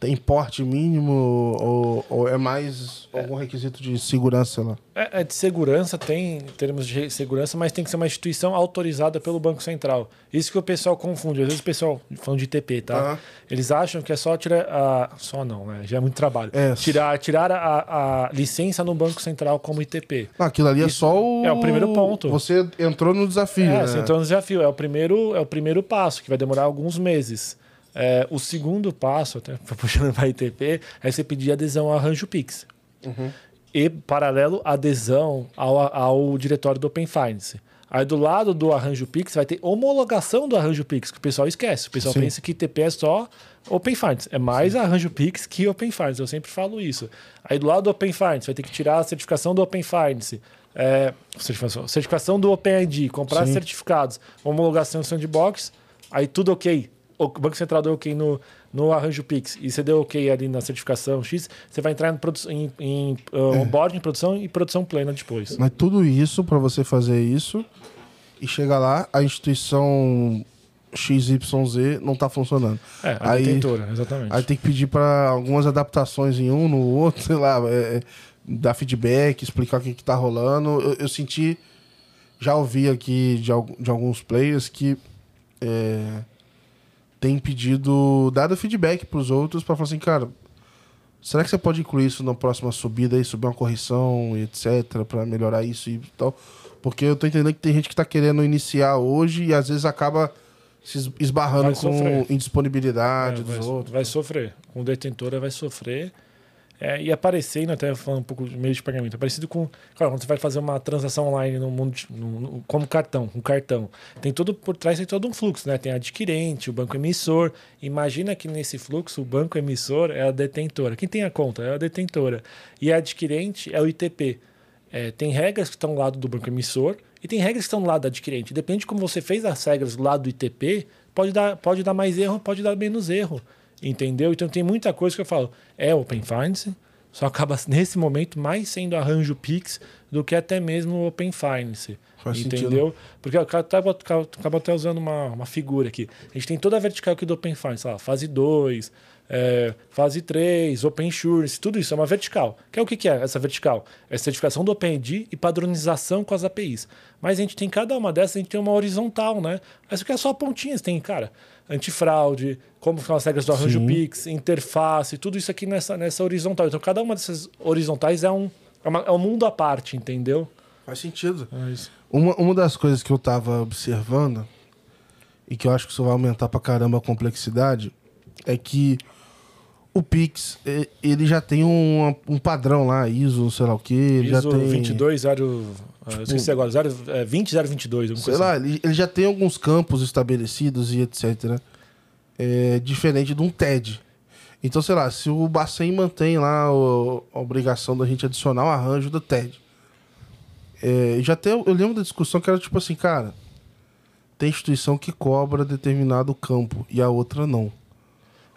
tem porte mínimo ou, ou é mais algum requisito de segurança lá? É, é de segurança, tem termos de segurança, mas tem que ser uma instituição autorizada pelo Banco Central. Isso que o pessoal confunde. Às vezes o pessoal, falando de ITP, tá? Aham. Eles acham que é só tirar a. Só não, né? Já é muito trabalho. É. Tirar, tirar a, a licença no Banco Central como ITP. Não, aquilo ali é Isso só o. é o primeiro ponto. Você entrou no desafio. É, né? você entrou no desafio. É o primeiro, é o primeiro passo, que vai demorar alguns meses. É, o segundo passo, até puxando para ITP, é você pedir adesão ao Arranjo Pix. E, paralelo, adesão ao, ao diretório do Open Finance. Aí do lado do Arranjo Pix vai ter homologação do Arranjo Pix, que o pessoal esquece. O pessoal Sim. pensa que ITP é só Open Finance. É mais Arranjo Pix que Open Finance. Eu sempre falo isso. Aí do lado do Open Finance vai ter que tirar a certificação do Open Finance. É, certificação, certificação do OpenID, comprar Sim. certificados, homologação sandbox, aí tudo ok. O Banco Central deu ok no, no arranjo Pix e você deu ok ali na certificação X, você vai entrar em, em, em onboarding, produção e produção plena depois. Mas tudo isso, pra você fazer isso e chegar lá, a instituição XYZ não tá funcionando. É, a Aí- detentora, exatamente. Aí tem que pedir para algumas adaptações em um, no outro, sei lá, é, é, dar feedback, explicar o que, que tá rolando. Eu, eu senti, já ouvi aqui de, de alguns players que é, tem pedido, dado feedback pros outros para falar assim, cara, será que você pode incluir isso na próxima subida aí, subir uma correção e etc, para melhorar isso e tal? Porque eu tô entendendo que tem gente que tá querendo iniciar hoje e às vezes acaba se es- esbarrando Vai com sofrer. indisponibilidade É, dos vai, outros. vai sofrer. Com detentora vai sofrer. É, e aparecendo, até falando um pouco de meio de pagamento, é parecido com. Claro, quando você vai fazer uma transação online no mundo de- no- no- como cartão, com cartão. Tem tudo por trás, tem todo um fluxo, né? Tem adquirente, o banco emissor. Imagina que nesse fluxo o banco emissor é a detentora. Quem tem a conta é a detentora. E a adquirente é o ITP. É, tem regras que estão do lado do banco emissor e tem regras que estão do lado do adquirente. Depende de como você fez as regras do lado do ITP, pode dar, pode dar mais erro, pode dar menos erro. Entendeu? Então tem muita coisa que eu falo. É Open Finance, só acaba nesse momento mais sendo arranjo Pix do que até mesmo Open Finance. Faz entendeu? Porque eu acabo, acabo até usando uma, uma figura aqui. A gente tem toda a vertical aqui do Open Finance, lá, fase 2, é, fase 3, Open Insurance, tudo isso é uma vertical. Que é o que, que é essa vertical? É certificação do OpenID e padronização com as APIs. Mas a gente tem cada uma dessas, a gente tem uma horizontal, né? Essa aqui é só pontinhas, tem, cara, antifraude, como são as regras do arranjo Sim. Pix, interface, tudo isso aqui nessa, nessa horizontal. Então cada uma dessas horizontais é um, é, uma- é um mundo à parte, entendeu? Faz sentido. É isso. Uma, uma das coisas que eu tava observando, e que eu acho que isso vai aumentar pra caramba a complexidade, é que o Pix, ele já tem um, um padrão lá, ISO, sei lá o que, ele já ISO tem... 22, 0, eu esqueci agora, 0, é, 20, 022, alguma Sei coisa lá, ele, ele já tem alguns campos estabelecidos e etc. É, diferente de um TED. Então, sei lá, se o Bacen mantém lá o- a obrigação da gente adicionar o arranjo do TED. É, já tem, eu lembro da discussão que era tipo assim, cara, tem instituição que cobra determinado campo e a outra não.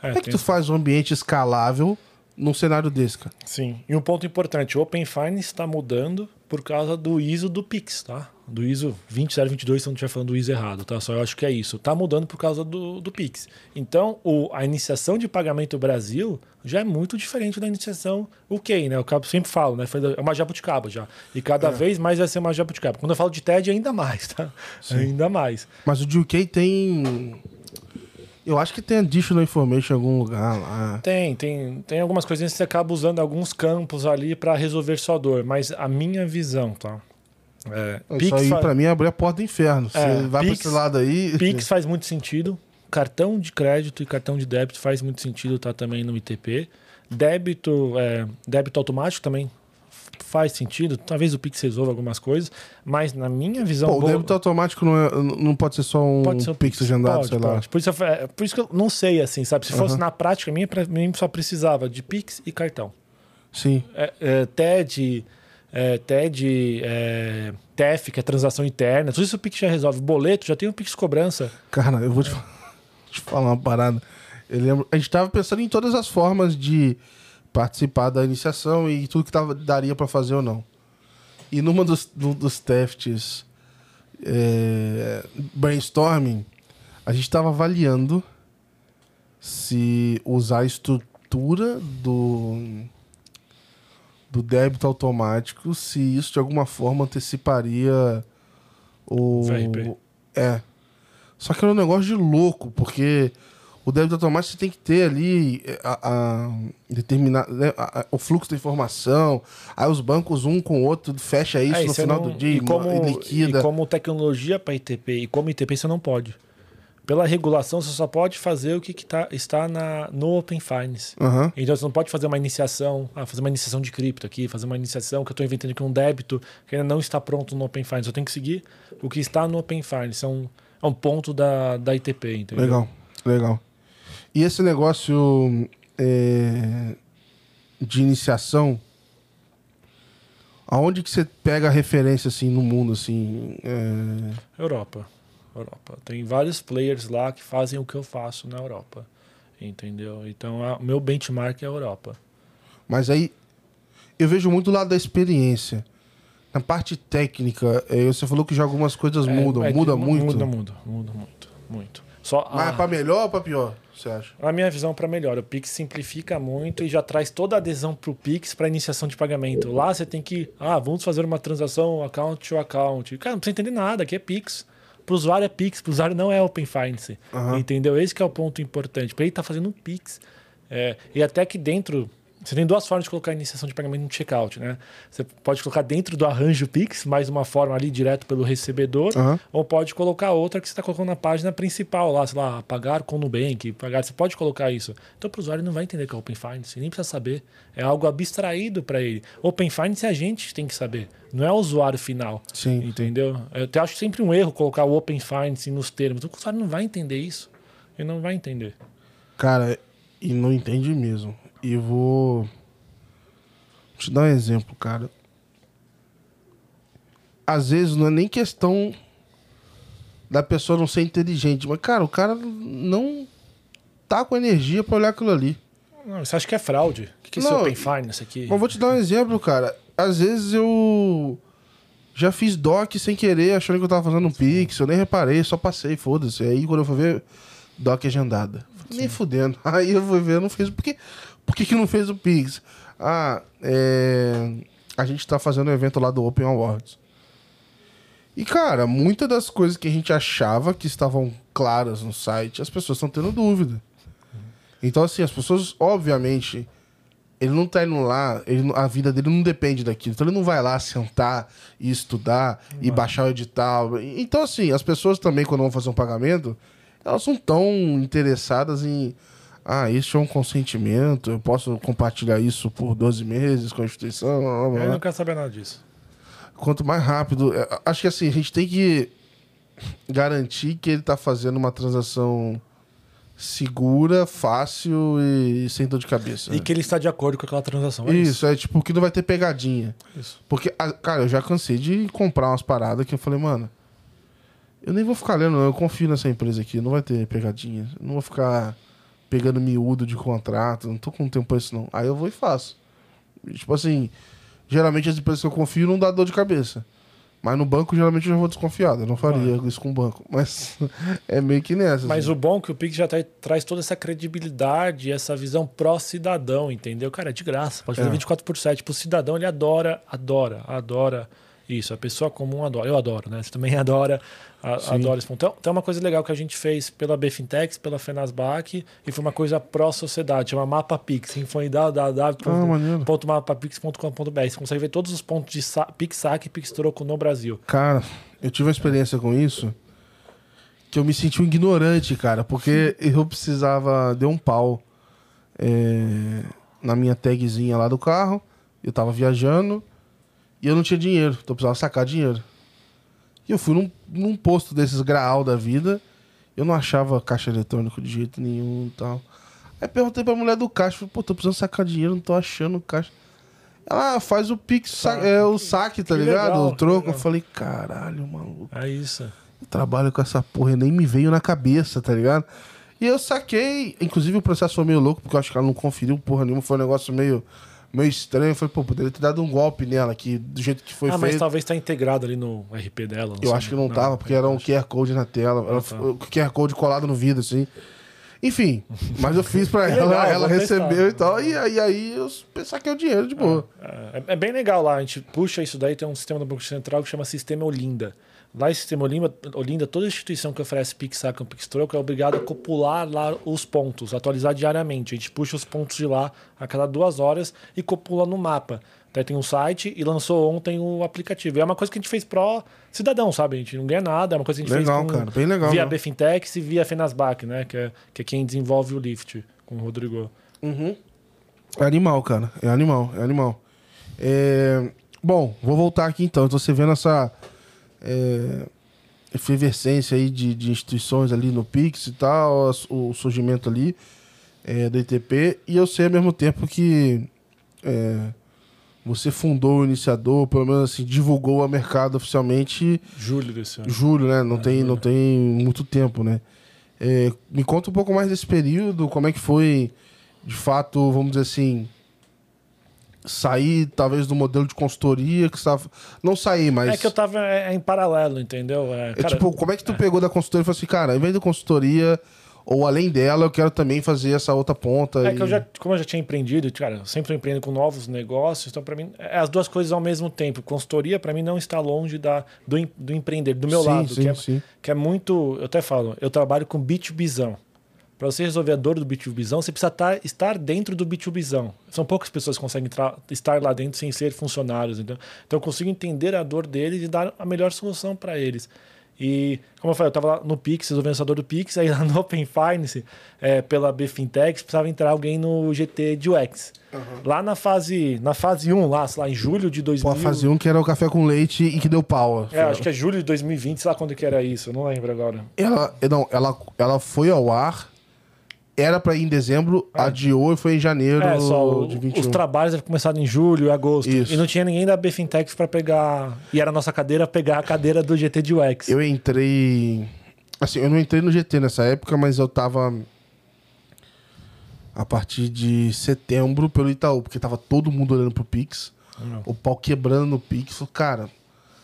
É, Como é que tu faz um ambiente escalável num cenário desse, cara? Sim. E um ponto importante, o Open Finance está mudando por causa do ISO do Pix, tá? Do ISO 20022, se eu não estiver falando do ISO errado, tá? Só eu acho que é isso. Tá mudando por causa do, do Pix. Então, o, a iniciação de pagamento Brasil já é muito diferente da iniciação UK, né? Eu cabo- sempre falo, né? É uma jabuticaba já. E cada vez mais vai ser uma jabuticaba. Quando eu falo de TED, ainda mais, tá? Ainda mais. Mas o de UK tem. Eu acho que tem additional information em algum lugar lá. Tem, tem, tem algumas coisinhas que você acaba usando alguns campos ali para resolver sua dor, mas a minha visão, tá? É, Isso aí, fa- pra mim, é abrir a porta do inferno. Você É, vai Pix- pra esse lado aí. Pix faz muito sentido. Cartão de crédito e cartão de débito faz muito sentido, tá também no ITP. Débito, é, débito automático também faz sentido. Talvez o Pix resolva algumas coisas, mas na minha visão. Pô, o débito automático não, é- não pode ser só um Pode ser o Pix agendado, Pode, sei lá. pode. Por, isso, eu- é, por isso que eu não sei, assim, sabe? Se fosse na prática minha, pra mim só precisava de Pix e cartão. Sim. é, é, TED, é, TED, é, TEF, que é transação interna, tudo isso o Pix já resolve. Boleto, já tem o Pix cobrança. Cara, eu vou te, te falar uma parada. Eu lembro, a gente tava pensando em todas as formas de participar da iniciação e tudo que tava, daria pra fazer ou não. E numa dos, do- dos testes é, brainstorming, a gente tava avaliando se usar a estrutura do do débito automático, se isso de alguma forma anteciparia o VRP. é. Só que era um negócio de louco, porque o débito automático você tem que ter ali eh, a, né, a- a- o fluxo da informação. Aí os bancos um com o outro fecha isso É, no final não- do dia e como, e liquida. E como tecnologia para ITP e como ITP você não pode. Pela regulação, você só pode fazer o que, que tá, está na, no Open Finance. Aham. Então você não pode fazer uma iniciação, ah, fazer uma iniciação de cripto aqui, fazer uma iniciação que eu estou inventando aqui um débito que ainda não está pronto no Open Finance. Eu tenho que seguir o que está no Open Finance. É um, é um ponto da, da ITP, entendeu? Legal, legal. E esse negócio é, de iniciação, aonde que você pega a referência assim no mundo assim? é, Europa. Europa. Tem vários players lá que fazem o que eu faço na Europa. Entendeu? Então, o meu benchmark é a Europa. Mas aí, eu vejo muito o lado da experiência. Na parte técnica, é, você falou que já algumas coisas É, mudam. é muda mu- muito. Muda, muda, muda muito, muito. Só Mas a- é pra melhor ou pra pior, você acha? A minha visão para melhor, o Pix simplifica muito e já traz toda a adesão para o Pix para iniciação de pagamento. Lá você tem que, ah, vamos fazer uma transação account to account. Cara, não precisa entender nada, aqui é Pix. Para o usuário é Pix, para o usuário não é Open Finance. Aham. Entendeu? Esse que é o ponto importante. Para ele estar fazendo um Pix. É, e até que dentro. Você tem duas formas de colocar a iniciação de pagamento no checkout, né? Você pode colocar dentro do arranjo Pix, mais uma forma ali direto pelo recebedor, Aham. ou pode colocar outra que você está colocando na página principal lá, sei lá, pagar com Nubank, pagar. Você pode colocar isso. Então, para o usuário não vai entender que é Open Finance, nem precisa saber. É algo abstraído para ele. Open Finance é a gente que tem que saber, não é o usuário final. Sim. Entendeu? Eu até acho sempre um erro colocar o Open Finance nos termos. O usuário não vai entender isso. Ele não vai entender. Cara, e não entende mesmo. E vou. Te dar um exemplo, cara. Às vezes não é nem questão da pessoa não ser inteligente, mas, cara, o cara não tá com energia pra olhar aquilo ali. Não, você acha que é fraude? O que, que é esse Não, Open Finance aqui? Mas vou te dar um exemplo, cara. Às vezes eu já fiz doc sem querer, achando que eu tava fazendo um pix, eu nem reparei, só passei, foda-se. Aí quando eu fui ver, doc agendada. Nem fudendo. Aí eu fui ver, não fez. Por que, por que, que não fez o pix? Ah, é. A gente tá fazendo um evento lá do Open Awards. E, cara, muitas das coisas que a gente achava que estavam claras no site, as pessoas estão tendo dúvida. Então, assim, as pessoas, obviamente, ele não tá indo lá, ele, a vida dele não depende daquilo. Então ele não vai lá sentar e estudar e baixar o edital. Então, assim, as pessoas também, quando vão fazer um pagamento, elas não estão interessadas em. Ah, isso é um consentimento, eu posso compartilhar isso por 12 meses com a instituição. blá, blá. Eu não quero saber nada disso. Quanto mais rápido. é, Acho que assim, a gente tem que garantir que ele tá fazendo uma transação segura, fácil e sem dor de cabeça. E que ele está de acordo com aquela transação. É Isso, é tipo que não vai ter pegadinha. Isso. Porque, cara, eu já cansei de comprar umas paradas que eu falei, mano, eu nem vou ficar lendo, não. Eu confio nessa empresa aqui, não vai ter pegadinha. Não vou ficar pegando miúdo de contrato, não tô com tempo pra isso, não. Aí eu vou e faço. E, tipo assim, geralmente as empresas que eu confio não dá dor de cabeça. Mas no banco, geralmente, eu já vou desconfiado. Eu não faria isso com o banco. Mas é meio que nessa. Mas assim. o bom é que o Pix já tra- traz toda essa credibilidade, essa visão pró-cidadão, entendeu? Cara, é de graça. Pode fazer É. 24 por 7. Pro cidadão, ele adora, adora, adora isso. A pessoa comum adora. Eu adoro, né? Você também adora, a- adora esse ponto. Então, tem uma coisa legal que a gente fez pela Bfintex, pela Fenasbac, e foi uma coisa pró-sociedade, chama Mapa Pix. Foi em Ah, www.mapapix.com.br. Você consegue ver todos os pontos de sa- Pix Saque e Pix Troco no Brasil. Cara, eu tive uma experiência com isso que eu me senti um ignorante, cara, porque eu precisava. Deu um pau é, na minha tagzinha lá do carro. Eu tava viajando e eu não tinha dinheiro, então eu precisava sacar dinheiro. E eu fui num, num posto desses graal da vida, eu não achava caixa eletrônico de jeito nenhum e tal. Aí perguntei pra mulher do caixa, falei, pô, tô precisando sacar dinheiro, não tô achando caixa. Ela "Ah, faz o pix, sa- Saque. é o saque, tá Que ligado? legal, o troco. Eu falei, caralho, maluco. É isso. Eu trabalho com essa porra nem me veio na cabeça, tá ligado? E eu saquei. Inclusive o processo foi meio louco, porque eu acho que ela não conferiu porra nenhuma. Foi um negócio meio, meio estranho. Eu falei, pô, poderia ter dado um golpe nela aqui, do jeito que foi ah, mas feito. talvez tá integrado ali no RP dela. Eu acho que não, tava, porque era um QR Code na tela. Era tá. o QR Code colado no vidro, assim. Enfim, mas eu fiz pra Que ela, legal, ela recebeu e tal. E aí, aí eu saquei o dinheiro de boa. É, é bem legal lá. A gente puxa isso daí. Tem um sistema do Banco Central que chama Sistema Olinda. Lá, esse sistema Olinda, Olinda, toda instituição que oferece Pix Saca ou Pix Troco é obrigada a copular lá os pontos, atualizar diariamente. A gente puxa os pontos de lá a cada duas horas e copula no mapa. Daí tem um site e lançou ontem o aplicativo. E é uma coisa que a gente fez pró cidadão, sabe? A gente não ganha nada, é uma coisa que a gente Legal, fez com, cara, bem legal, via né? Bfintex e via Fenasbac, né? Que é, que é quem desenvolve o Lift com o Rodrigo. É animal, cara. É animal, é animal. É, Bom, vou voltar aqui então. Então você vendo essa é, efervescência aí de, de instituições ali no Pix e tal, o surgimento ali é, do ITP. E eu sei ao mesmo tempo que é, Você fundou o iniciador, pelo menos assim, divulgou a mercado oficialmente Julho desse ano. julho, né? Não, tem, não tem muito tempo, né? É, me conta um pouco mais desse período, como é que foi, de fato, vamos dizer assim, sair talvez do modelo de consultoria que estava. Não sair, mas. É que eu tava é, em paralelo, entendeu? É, É, cara, tipo, como é que tu pegou da consultoria e falou assim, cara, ao invés da consultoria, ou além dela, eu quero também fazer essa outra ponta. É e- que eu já, como eu já tinha empreendido, cara, eu sempre empreendo com novos negócios, então para mim é as duas coisas ao mesmo tempo. Consultoria para mim não está longe da do, em- do empreender, do meu Sim, lado, sim, que, é, sim. que é muito, eu até falo, eu trabalho com B2Bzão. Para você resolver a dor do B2Bzão, você precisa tar- estar dentro do B2Bzão. São poucas pessoas que conseguem tra- estar lá dentro sem ser funcionários. Então, então eu consigo entender a dor deles e dar a melhor solução para eles. E, como eu falei, eu estava lá no Pix, resolvendo essa dor do Pix, aí lá no Open Finance, é, pela BFintech, precisava entrar alguém no GT de UX. Lá na fase, na fase 1, lá, sei lá, em julho de 2000... Pô, fazia um que era o café com leite e que deu pau. É, acho que é julho de 2020, sei lá quando que era isso, eu não lembro agora. Ela, não, ela, ela foi ao ar, era pra ir em dezembro, adiou e foi em janeiro É, só de 21. os trabalhos devem começar em julho, agosto. Isso. E não tinha ninguém da BFintech para pegar. E era a nossa cadeira pegar a cadeira do GT de UX. Eu entrei. Assim, eu não entrei no GT nessa época, mas eu tava. A partir de setembro pelo Itaú, porque tava todo mundo olhando pro Pix. O pau quebrando no Pix. Cara,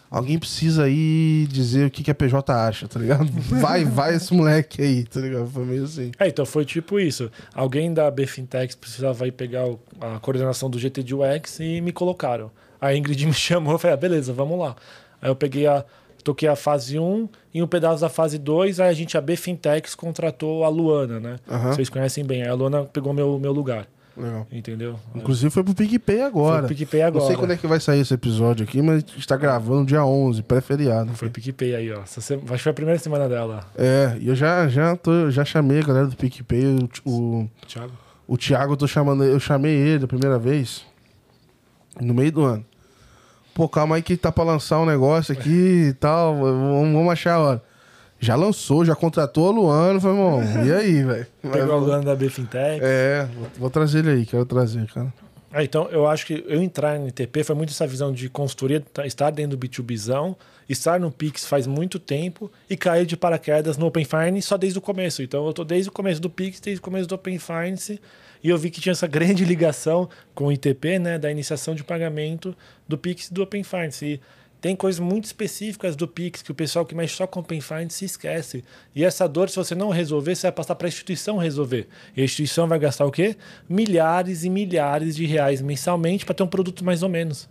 alguém precisa aí dizer o que, que a PJ acha, tá ligado? Vai, vai esse moleque aí, tá ligado? Foi meio assim. É, então foi tipo isso. Alguém da BFintech precisava ir pegar o- a coordenação do GT de UX e me colocaram. A Ingrid me chamou, eu falei, ah, beleza, vamos lá. Aí eu peguei a. Toquei a fase 1 e um pedaço da fase 2, aí a gente, a BFintech, contratou a Luana, né? Aham. Vocês conhecem bem. Aí a Luana pegou meu, meu lugar, Legal. entendeu? Inclusive foi pro PicPay agora. Foi pro PicPay agora. Não sei quando é que vai sair esse episódio aqui, mas a gente tá gravando dia 11, pré-feriado. Foi PicPay aí, ó. Essa Acho que foi a primeira semana dela, É, e eu já, já, tô, já chamei a galera do PicPay, o, o, Thiago. o Thiago, eu tô chamando, eu chamei ele a primeira vez no meio do ano. Pô, calma aí que tá pra lançar um negócio aqui e tal, vamos, vamos achar a hora. Já lançou, já contratou a Luana, falei, irmão, e aí, velho? Pegou a Luana da BFintech. É, vou, vou trazer ele aí, quero trazer, cara. É, então, eu acho que eu entrar no NTP foi muito essa visão de consultoria, tá- estar dentro do B2Bzão, estar no Pix faz muito tempo e cair de paraquedas no Open Finance só desde o começo. Então, eu tô desde o começo do Pix, desde o começo do Open Finance, e eu vi que tinha essa grande ligação com o ITP, né, da iniciação de pagamento do Pix e do Open Finance. E tem coisas muito específicas do Pix que o pessoal que mexe só com Open Finance se esquece. E essa dor, se você não resolver, você vai passar para a instituição resolver. E a instituição vai gastar o quê? Milhares e milhares de reais mensalmente para ter um produto mais ou menos.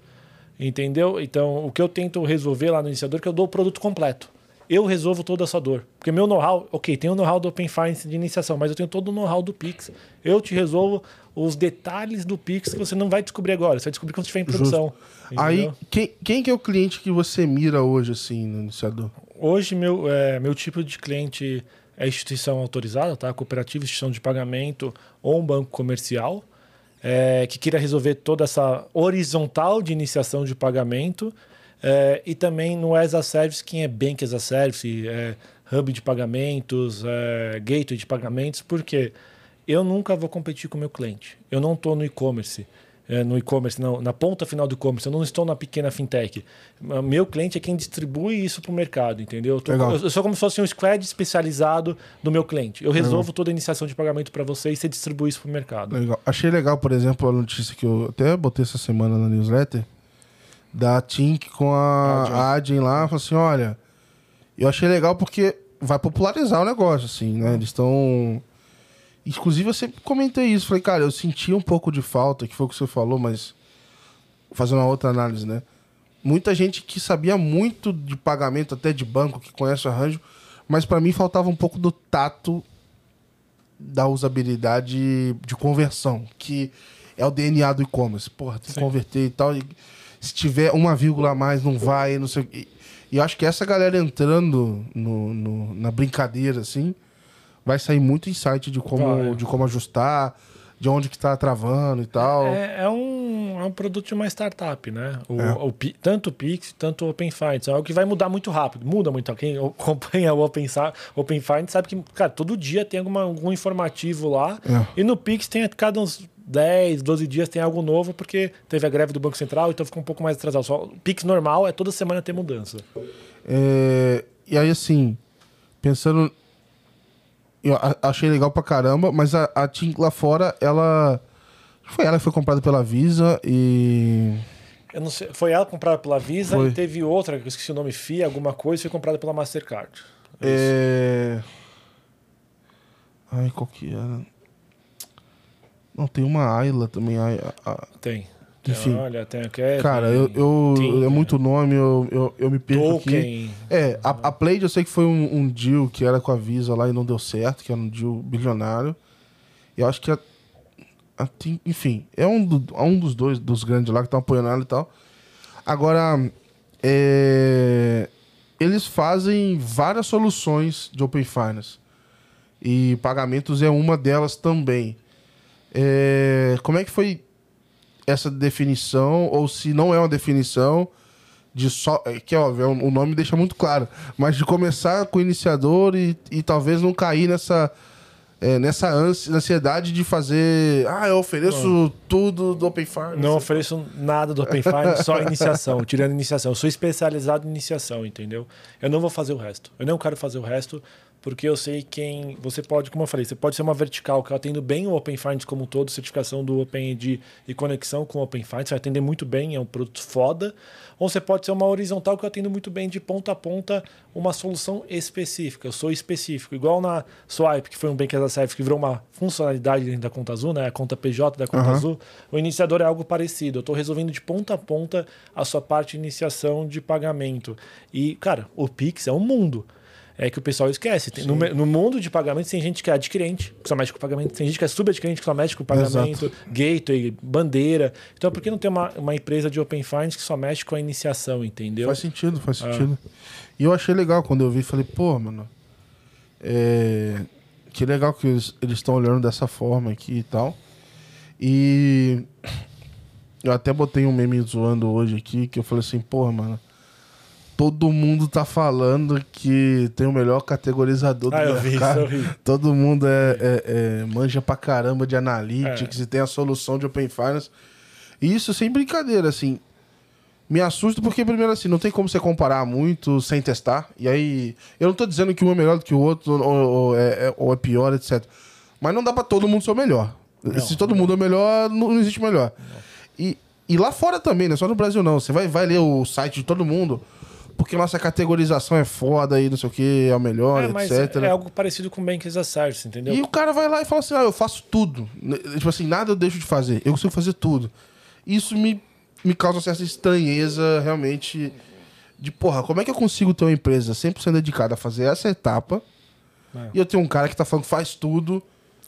Entendeu? Então, o que eu tento resolver lá no iniciador é que eu dou o produto completo. Eu resolvo toda a sua dor. Porque meu know-how, ok, tem o know-how do Open Finance de iniciação, mas eu tenho todo o know-how do Pix. Eu te resolvo os detalhes do Pix que você não vai descobrir agora, você vai descobrir quando estiver em produção. Aí, quem, quem que é o cliente que você mira hoje, assim, no iniciador? Hoje, meu, é, meu tipo de cliente é instituição autorizada, tá? Cooperativa, instituição de pagamento ou um banco comercial, é, que queira resolver toda essa horizontal de iniciação de pagamento. É, e também no as a service, quem é bank as a service, é, hub de pagamentos, é, gateway de pagamentos, porque eu nunca vou competir com o meu cliente. Eu não estou no e-commerce. é, no e-commerce, não, na ponta final do e-commerce, eu não estou na pequena fintech. Meu cliente é quem distribui isso para o mercado, entendeu? Eu, tô- eu sou como se fosse um squad especializado do meu cliente. Eu resolvo toda a iniciação de pagamento para você e você distribui isso para o mercado. Legal. Achei legal, por exemplo, a notícia que eu até botei essa semana na newsletter da Tink com a Adyen. a Adyen lá. Falei assim: olha, eu achei legal porque vai popularizar o negócio, assim, né? Eles estão. Inclusive, eu sempre comentei isso. Falei, cara, eu senti um pouco de falta, que foi o que você falou, mas. Fazendo uma outra análise, né? Muita gente que sabia muito de pagamento, até de banco, que conhece o arranjo, mas para mim faltava um pouco do tato da usabilidade de conversão, que é o DNA do e-commerce. Porra, tem que converter e tal. E se tiver uma vírgula a mais, não vai, não sei o quê. E eu acho que essa galera entrando no, no- na brincadeira, assim, vai sair muito insight de como, Vai. de como ajustar, de onde que tá travando e tal. É, é um, é um produto de uma startup, né? O, É. o tanto o Pix, tanto o Open Finance. É algo que vai mudar muito rápido. Muda muito. Quem acompanha o Open, Open Finance sabe que, cara, todo dia tem alguma, algum informativo lá. É. E no Pix tem a cada uns 10, 12 dias tem algo novo, porque teve a greve do Banco Central, então ficou um pouco mais atrasado. Só o Pix normal é toda semana ter mudança. É, e aí, assim, pensando. Eu achei legal pra caramba, mas a, a Tim lá fora, ela. Foi ela que foi comprada pela Visa e. Eu não sei, foi ela comprada pela Visa Foi. e teve outra, que eu esqueci o nome, FIA, alguma coisa, foi comprada pela Mastercard. É... Ai, qual que era? Não, tem uma Ayla também. a- a- Tem. Enfim. Olha, tem a Kevin, Cara, eu, eu Tinha. é muito nome, eu, eu, eu me perco aqui. Tolkien. É, a, a Plaid eu sei que foi um, um deal que era com a Visa lá e não deu certo, que era um deal bilionário. E eu acho que a, enfim, é um, do- é um dos dois, dos grandes lá que estão apoiando ela e tal. Agora, é, eles fazem várias soluções de Open Finance. E pagamentos é uma delas também. É, como é que foi essa definição, ou se não é uma definição, de só. é Que óbvio, é um- o nome deixa muito claro. Mas de começar com o iniciador e, e talvez não cair nessa. É, nessa ansi- ansiedade de fazer. Ah, eu ofereço tudo do Open Finance. Não ofereço nada do Open Finance, só iniciação, tirando iniciação. Eu sou especializado em iniciação, entendeu? Eu não vou fazer o resto. Eu não quero fazer o resto porque eu sei quem. Você pode, como eu falei, você pode ser uma vertical que atende bem o Open Finance como um todo, certificação do OpenID e conexão com o Open Finance, vai atender muito bem, é um produto foda. Ou você pode ser uma horizontal que eu atendo muito bem de ponta a ponta uma solução específica. Eu sou específico. Igual na Swipe, que foi um Bank as a Service que virou uma funcionalidade dentro da conta azul, né? A conta PJ da conta Aham. azul. O iniciador é algo parecido. Eu estou resolvendo de ponta a ponta a sua parte de iniciação de pagamento. E, cara, o Pix é um mundo. É que o pessoal esquece. Tem- no, no mundo de pagamentos tem gente que é adquirente, que só mexe com pagamento. Tem gente que é subadquirente, que só mexe com pagamento, gateway, bandeira. Então, por que não ter uma, uma empresa de Open Finance que só mexe com a iniciação, entendeu? Faz sentido, faz Ah. sentido. E eu achei legal quando eu vi, falei, pô, mano. É... Que legal que eles eles estão olhando dessa forma aqui e tal. E eu até botei um meme zoando hoje aqui, que eu falei assim, porra, mano. Todo mundo tá falando que tem o melhor categorizador do Ah, eu vi isso, mercado. eu vi. Todo mundo é, é- é- manja pra caramba de analytics e tem a solução de Open Finance. E isso sem brincadeira, assim. Me assusta porque, primeiro, assim, não tem como você comparar muito sem testar. E aí, eu não tô dizendo que um é melhor do que o outro, ou, ou é, é- ou é pior, etc. Mas não dá pra todo mundo ser o melhor. Se todo mundo é melhor, não, não existe melhor. E, e lá fora também, não é só no Brasil, não. Você vai, vai ler o site de todo mundo, porque nossa categorização é foda e não sei o que, é o melhor, É, etc. é, é algo parecido com Bank as a Service, entendeu? E o cara vai lá e fala assim: ah, eu faço tudo. Né, Tipo assim, nada eu deixo de fazer. Eu consigo fazer tudo. Isso me, me causa certa estranheza, realmente. De porra, como é que eu consigo ter uma empresa 100% dedicada a fazer essa etapa? É. E eu tenho um cara que tá falando que faz tudo.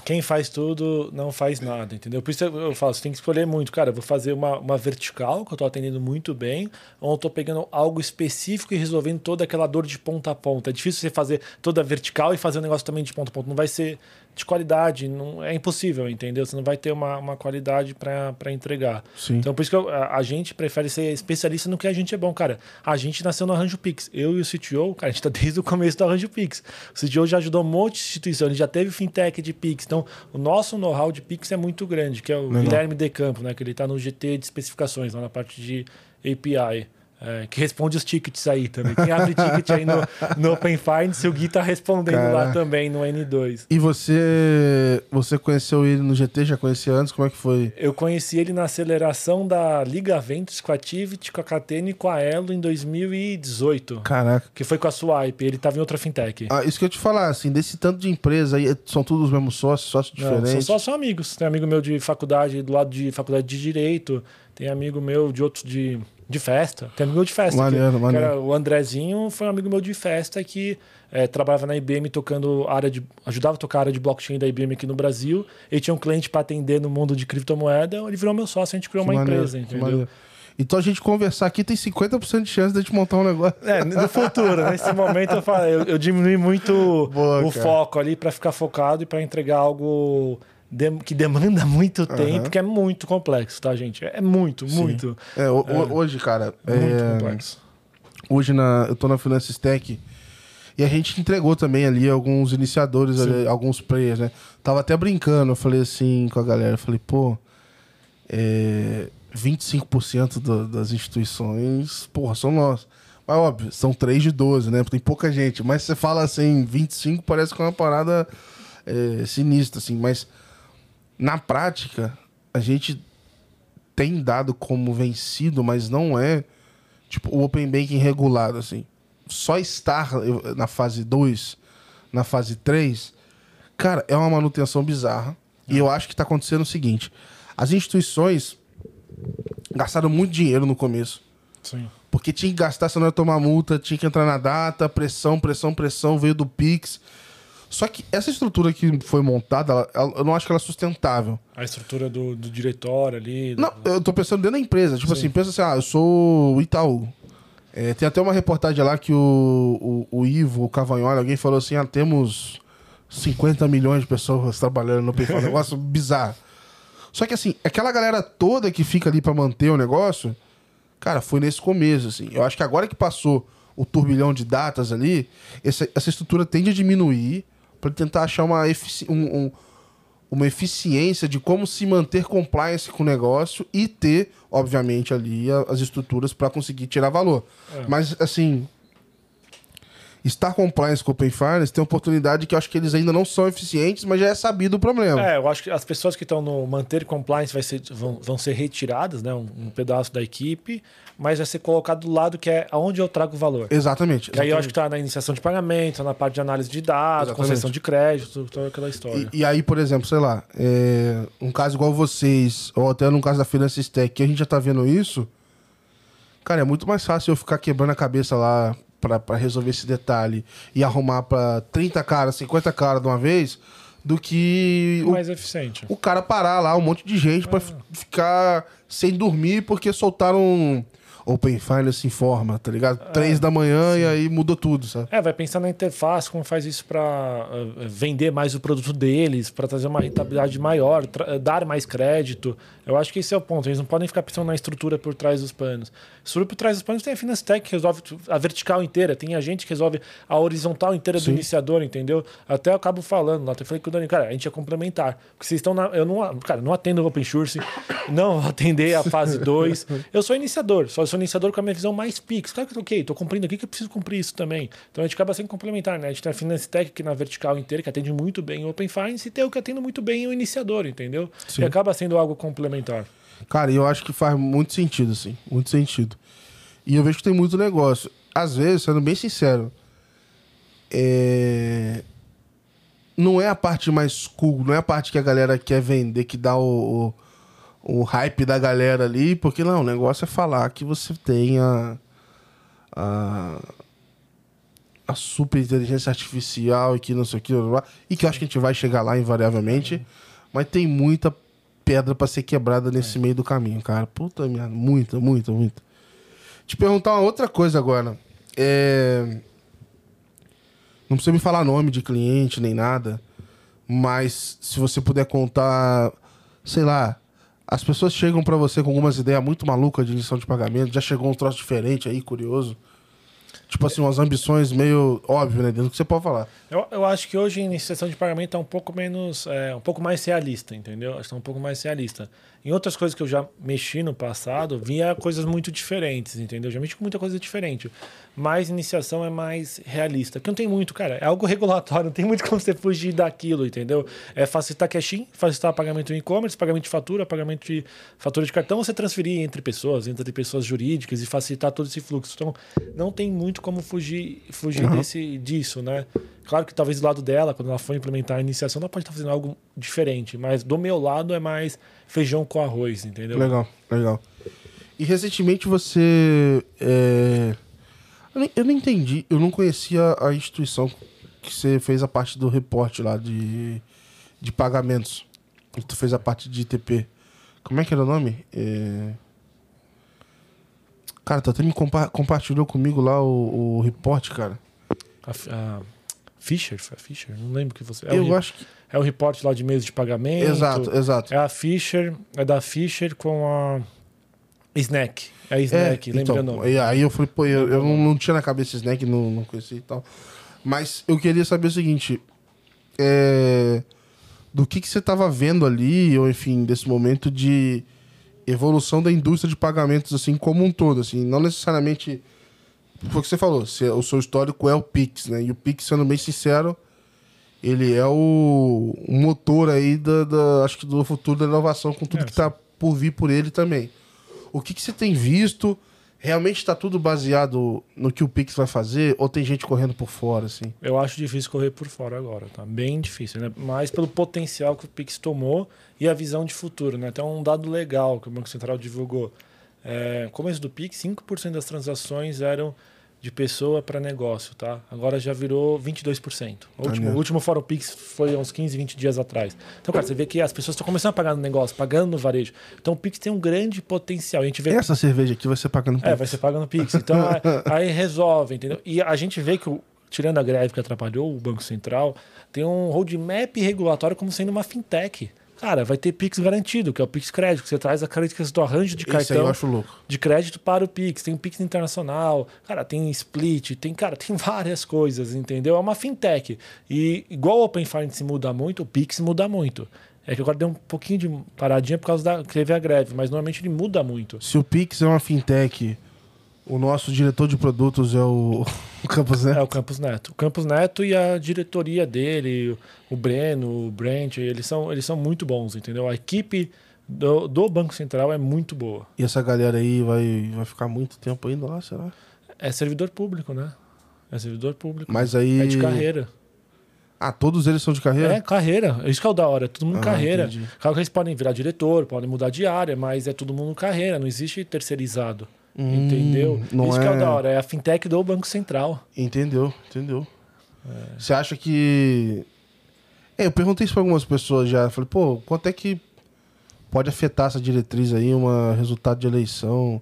Quem faz tudo não faz nada, entendeu? Por isso eu falo, você tem que escolher muito. Cara, vou fazer uma, uma vertical, que eu tô atendendo muito bem, ou eu tô pegando algo específico e resolvendo toda aquela dor de ponta a ponta. É difícil você fazer toda vertical e fazer um negócio também de ponta a ponta. Não vai ser de qualidade, não, é impossível, entendeu? Você não vai ter uma, uma qualidade para entregar. Sim. Então, por isso que eu- a, a gente prefere ser especialista no que a gente é bom, cara. A gente nasceu no Arranjo Pix. Eu e o CTO, cara, a gente tá desde o começo do Arranjo Pix. O CTO já ajudou um monte de instituição, ele já teve fintech de Pix. Então, o nosso know-how de Pix é muito grande, que é o Legal. Guilherme De Campo, né? Que ele tá no GT de especificações, lá na parte de API. É, que responde os tickets aí também. Quem abre ticket aí no, no Open Finance, o Gui tá respondendo lá Caraca. também no N2. E você você conheceu ele no GT? Já conhecia antes? Como é que foi? Eu conheci ele na aceleração da Liga Ventus com a Activity, com a Catena e com a Elo em 2018. Caraca. Que foi com a Swipe. Ele tava em outra fintech. Ah, isso que eu te falar, assim, desse tanto de empresa aí, são todos os mesmos sócios, sócios Não, são diferentes. só são amigos. Tem amigo meu de faculdade, do lado de faculdade de Direito. Tem amigo meu de outros de, de festa. Tem amigo meu de festa. Maneiro, que, maneiro. o Andrezinho foi um amigo meu de festa que eh, trabalhava na IBM tocando área de. ajudava a tocar a área de blockchain da IBM aqui no Brasil. Ele tinha um cliente para atender no mundo de criptomoeda. Ele virou meu sócio, a gente criou Que uma maneiro, empresa, entendeu? maneiro. Então a gente conversar aqui tem 50% de chance de a gente montar um negócio. É, no futuro, nesse momento eu, falo, eu, eu diminui muito Boa, o cara. foco ali para ficar focado e para entregar algo que demanda muito tempo, que é muito complexo, tá, gente? É muito, muito, É, o- o- hoje, cara, muito é, complexo. hoje na, eu tô na Finance Stack e a gente entregou também ali alguns iniciadores, ali, alguns players, né? Tava até brincando, eu falei assim com a galera, eu falei, pô, é, 25% do, das instituições, porra, são nós. Mas óbvio, são 3 de 12, né? Porque tem pouca gente. Mas você fala assim, 25 parece que é uma parada é, sinistra, assim. Mas na prática, a gente tem dado como vencido, mas não é tipo o Open Banking regulado, assim. Só estar na fase 2, na fase 3, cara, é uma manutenção bizarra. E eu acho que tá acontecendo o seguinte: as instituições gastaram muito dinheiro no começo. Sim. Porque tinha que gastar, senão ia tomar multa, tinha que entrar na data, pressão, pressão, pressão, veio do Pix. Só que essa estrutura que foi montada, ela- ela- eu não acho que ela é sustentável. A estrutura do, do diretório ali. Não, eu tô pensando dentro da empresa. Tipo assim, pensa assim, ah, eu sou o Itaú. É, tem até uma reportagem lá que o, o, o Ivo, o Cavanhola, alguém falou assim, ah, temos 50 milhões de pessoas trabalhando no PayPal. um negócio bizarro. Só que assim, aquela galera toda que fica ali pra manter o negócio, cara, foi nesse começo, assim. Eu acho que agora que passou o turbilhão de datas ali, essa, essa estrutura tende a diminuir pra tentar achar uma, efici um- um- uma eficiência de como se manter compliance com o negócio e ter, obviamente, ali a- as estruturas pra conseguir tirar valor. Mas, assim, estar compliance com o Open Finance tem oportunidade que eu acho que eles ainda não são eficientes, mas já é sabido o problema. É, eu acho que as pessoas que estão no manter compliance vai ser, vão, vão ser retiradas, né? Um, um pedaço da equipe, mas vai ser colocado do lado que é aonde eu trago valor. Exatamente. Que aí eu acho exatamente. que tá na iniciação de pagamento, na parte de análise de dados, Exatamente. concessão de crédito, toda aquela história. E, e aí, por exemplo, sei lá, é, um caso igual vocês, ou até no caso da Finance Stack, que a gente já tá vendo isso, cara, é muito mais fácil eu ficar quebrando a cabeça lá pra resolver esse detalhe e arrumar pra 30 caras, 50 caras de uma vez, do que o, mais eficiente. o cara parar lá, um monte de gente pra f- ficar sem dormir porque soltaram Open Finance Informa, tá ligado? Três da manhã e aí mudou tudo, sabe? É, vai pensar na interface, como faz isso para vender mais o produto deles, para trazer uma rentabilidade maior, tra- dar mais crédito. Eu acho que esse é o ponto. Eles não podem ficar pensando na estrutura por trás dos panos. A estrutura por trás dos panos tem a Finastec que resolve a vertical inteira, tem a gente que resolve a horizontal inteira do iniciador, entendeu? Até eu acabo falando lá, até falei com o Dani, cara, a gente é complementar. Porque vocês estão na. Eu não, cara, não atendo o Open Source, não atender a fase 2. Eu sou iniciador, só sou iniciador com a minha visão mais Pix. Claro que eu tô ok, tô cumprindo aqui que eu preciso cumprir isso também. Então a gente acaba sendo complementar, né? A gente tem a Finance Tech aqui na vertical inteira, que atende muito bem o Open Finance, e tem o que atende muito bem o iniciador, entendeu? Sim. E acaba sendo algo complementar. Cara, eu acho que faz muito sentido, assim. Muito sentido. E eu vejo que tem muito negócio. Às vezes, sendo bem sincero, é... não é a parte mais cool, não é a parte que a galera quer vender, que dá o, o, o hype da galera ali, porque não, o negócio é falar que você tem a, a, a super inteligência artificial e que não sei o que, e que eu acho que a gente vai chegar lá invariavelmente, mas tem muita pedra pra ser quebrada nesse meio do caminho, cara. Puta merda, muita, muita, muita. Te perguntar uma outra coisa agora. É... Não precisa me falar nome de cliente nem nada, mas se você puder contar, sei lá, as pessoas chegam pra você com algumas ideias muito malucas de iniciação de pagamento, já chegou um troço diferente aí, curioso. Tipo assim, umas ambições meio óbvio, né? Dentro do que você pode falar. Eu, eu acho que hoje a iniciação de pagamento é um pouco menos, é, um pouco mais realista, entendeu? É um pouco mais realista. Em outras coisas que eu já mexi no passado, vinha coisas muito diferentes, entendeu? Já mexi com muita coisa diferente. Mas iniciação é mais realista. Porque não tem muito, cara. É algo regulatório, não tem muito como você fugir daquilo, entendeu? É facilitar cash-in, facilitar pagamento em e-commerce, pagamento de fatura, pagamento de fatura de cartão, você transferir entre pessoas, entre pessoas jurídicas e facilitar todo esse fluxo. Então, não tem muito como fugir, fugir desse, disso, né? Claro que talvez do lado dela, quando ela for implementar a iniciação, ela pode estar fazendo algo diferente, mas do meu lado é mais feijão com arroz, entendeu? Legal, legal. E recentemente você. é, Eu, nem, eu não entendi, eu não conhecia a instituição que você fez a parte do reporte lá de, de pagamentos. E tu fez a parte de ITP. Como é que era o nome? É... Cara, tu até me compa compartilhou comigo lá o, o reporte, cara. A, a Fisher? Foi a Fisher? Não lembro que você. É Eu o, acho que. é o report lá de meios de pagamento. Exato, exato. É a Fisher, é da Fisher com a Snack. É a Snack, lembra o então, nome? e aí eu falei, pô, eu, eu não, não tinha na cabeça snack, não, não conhecia e tal. Mas eu queria saber o seguinte: é, do que, que você estava vendo ali, ou enfim, desse momento de evolução da indústria de pagamentos, assim, como um todo, assim, não necessariamente. Foi o que você falou, se- o seu histórico é o Pix, né? E o Pix, sendo bem sincero, ele é o, motor aí da, da- acho que do futuro da inovação, com tudo É, que está por vir por ele também. O que, que você tem visto? Realmente está tudo baseado no que o Pix vai fazer? Ou tem gente correndo por fora, assim? Eu acho difícil correr por fora agora, tá? Bem difícil, né? Mais pelo potencial que o Pix tomou e a visão de futuro, né? Tem um dado legal que o Banco Central divulgou. É, começo do Pix, 5% das transações eram de pessoa para negócio, tá? Agora já virou 22%. O último, o último Fórum Pix foi uns 15, 20 dias atrás. Então, cara, você vê que as pessoas estão começando a pagar no negócio, pagando no varejo. Então, o Pix tem um grande potencial. A gente vê Essa cerveja aqui vai ser pagando Pix. é, vai ser pagando Pix. Então, aí, aí resolve, entendeu? E a gente vê que, o- tirando a greve que atrapalhou o Banco Central, tem um roadmap regulatório como sendo uma fintech. Cara, vai ter Pix garantido, que é o Pix Crédito, que você traz a características do arranjo de cartão de crédito para o Pix. Tem Pix internacional, cara, tem split, tem, cara, tem várias coisas, entendeu? É uma fintech. E igual o Open Finance muda muito, o Pix muda muito. É que agora deu um pouquinho de paradinha por causa da que teve a greve, mas normalmente ele muda muito. Se o Pix é uma fintech, o nosso diretor de produtos é o, o Campos Neto. É o Campos Neto. O Campos Neto e a diretoria dele, o Breno, o Brent, eles são, eles são muito bons, entendeu? A equipe do, do Banco Central é muito boa. E essa galera aí vai, vai ficar muito tempo ainda lá, será? É servidor público, né? É servidor público. Mas aí. É de carreira. Ah, todos eles são de carreira? É carreira. Isso que é o da hora. É todo mundo Ah, carreira. entendi. Claro que eles podem virar diretor, podem mudar de área, mas é todo mundo carreira. Não existe terceirizado. Hum, entendeu? não Isso que é o é- da hora. É a fintech do Banco Central. Entendeu, entendeu. Você acha que. É, eu perguntei isso pra algumas pessoas já. Falei, pô, quanto é que pode afetar essa diretriz aí, um resultado de eleição?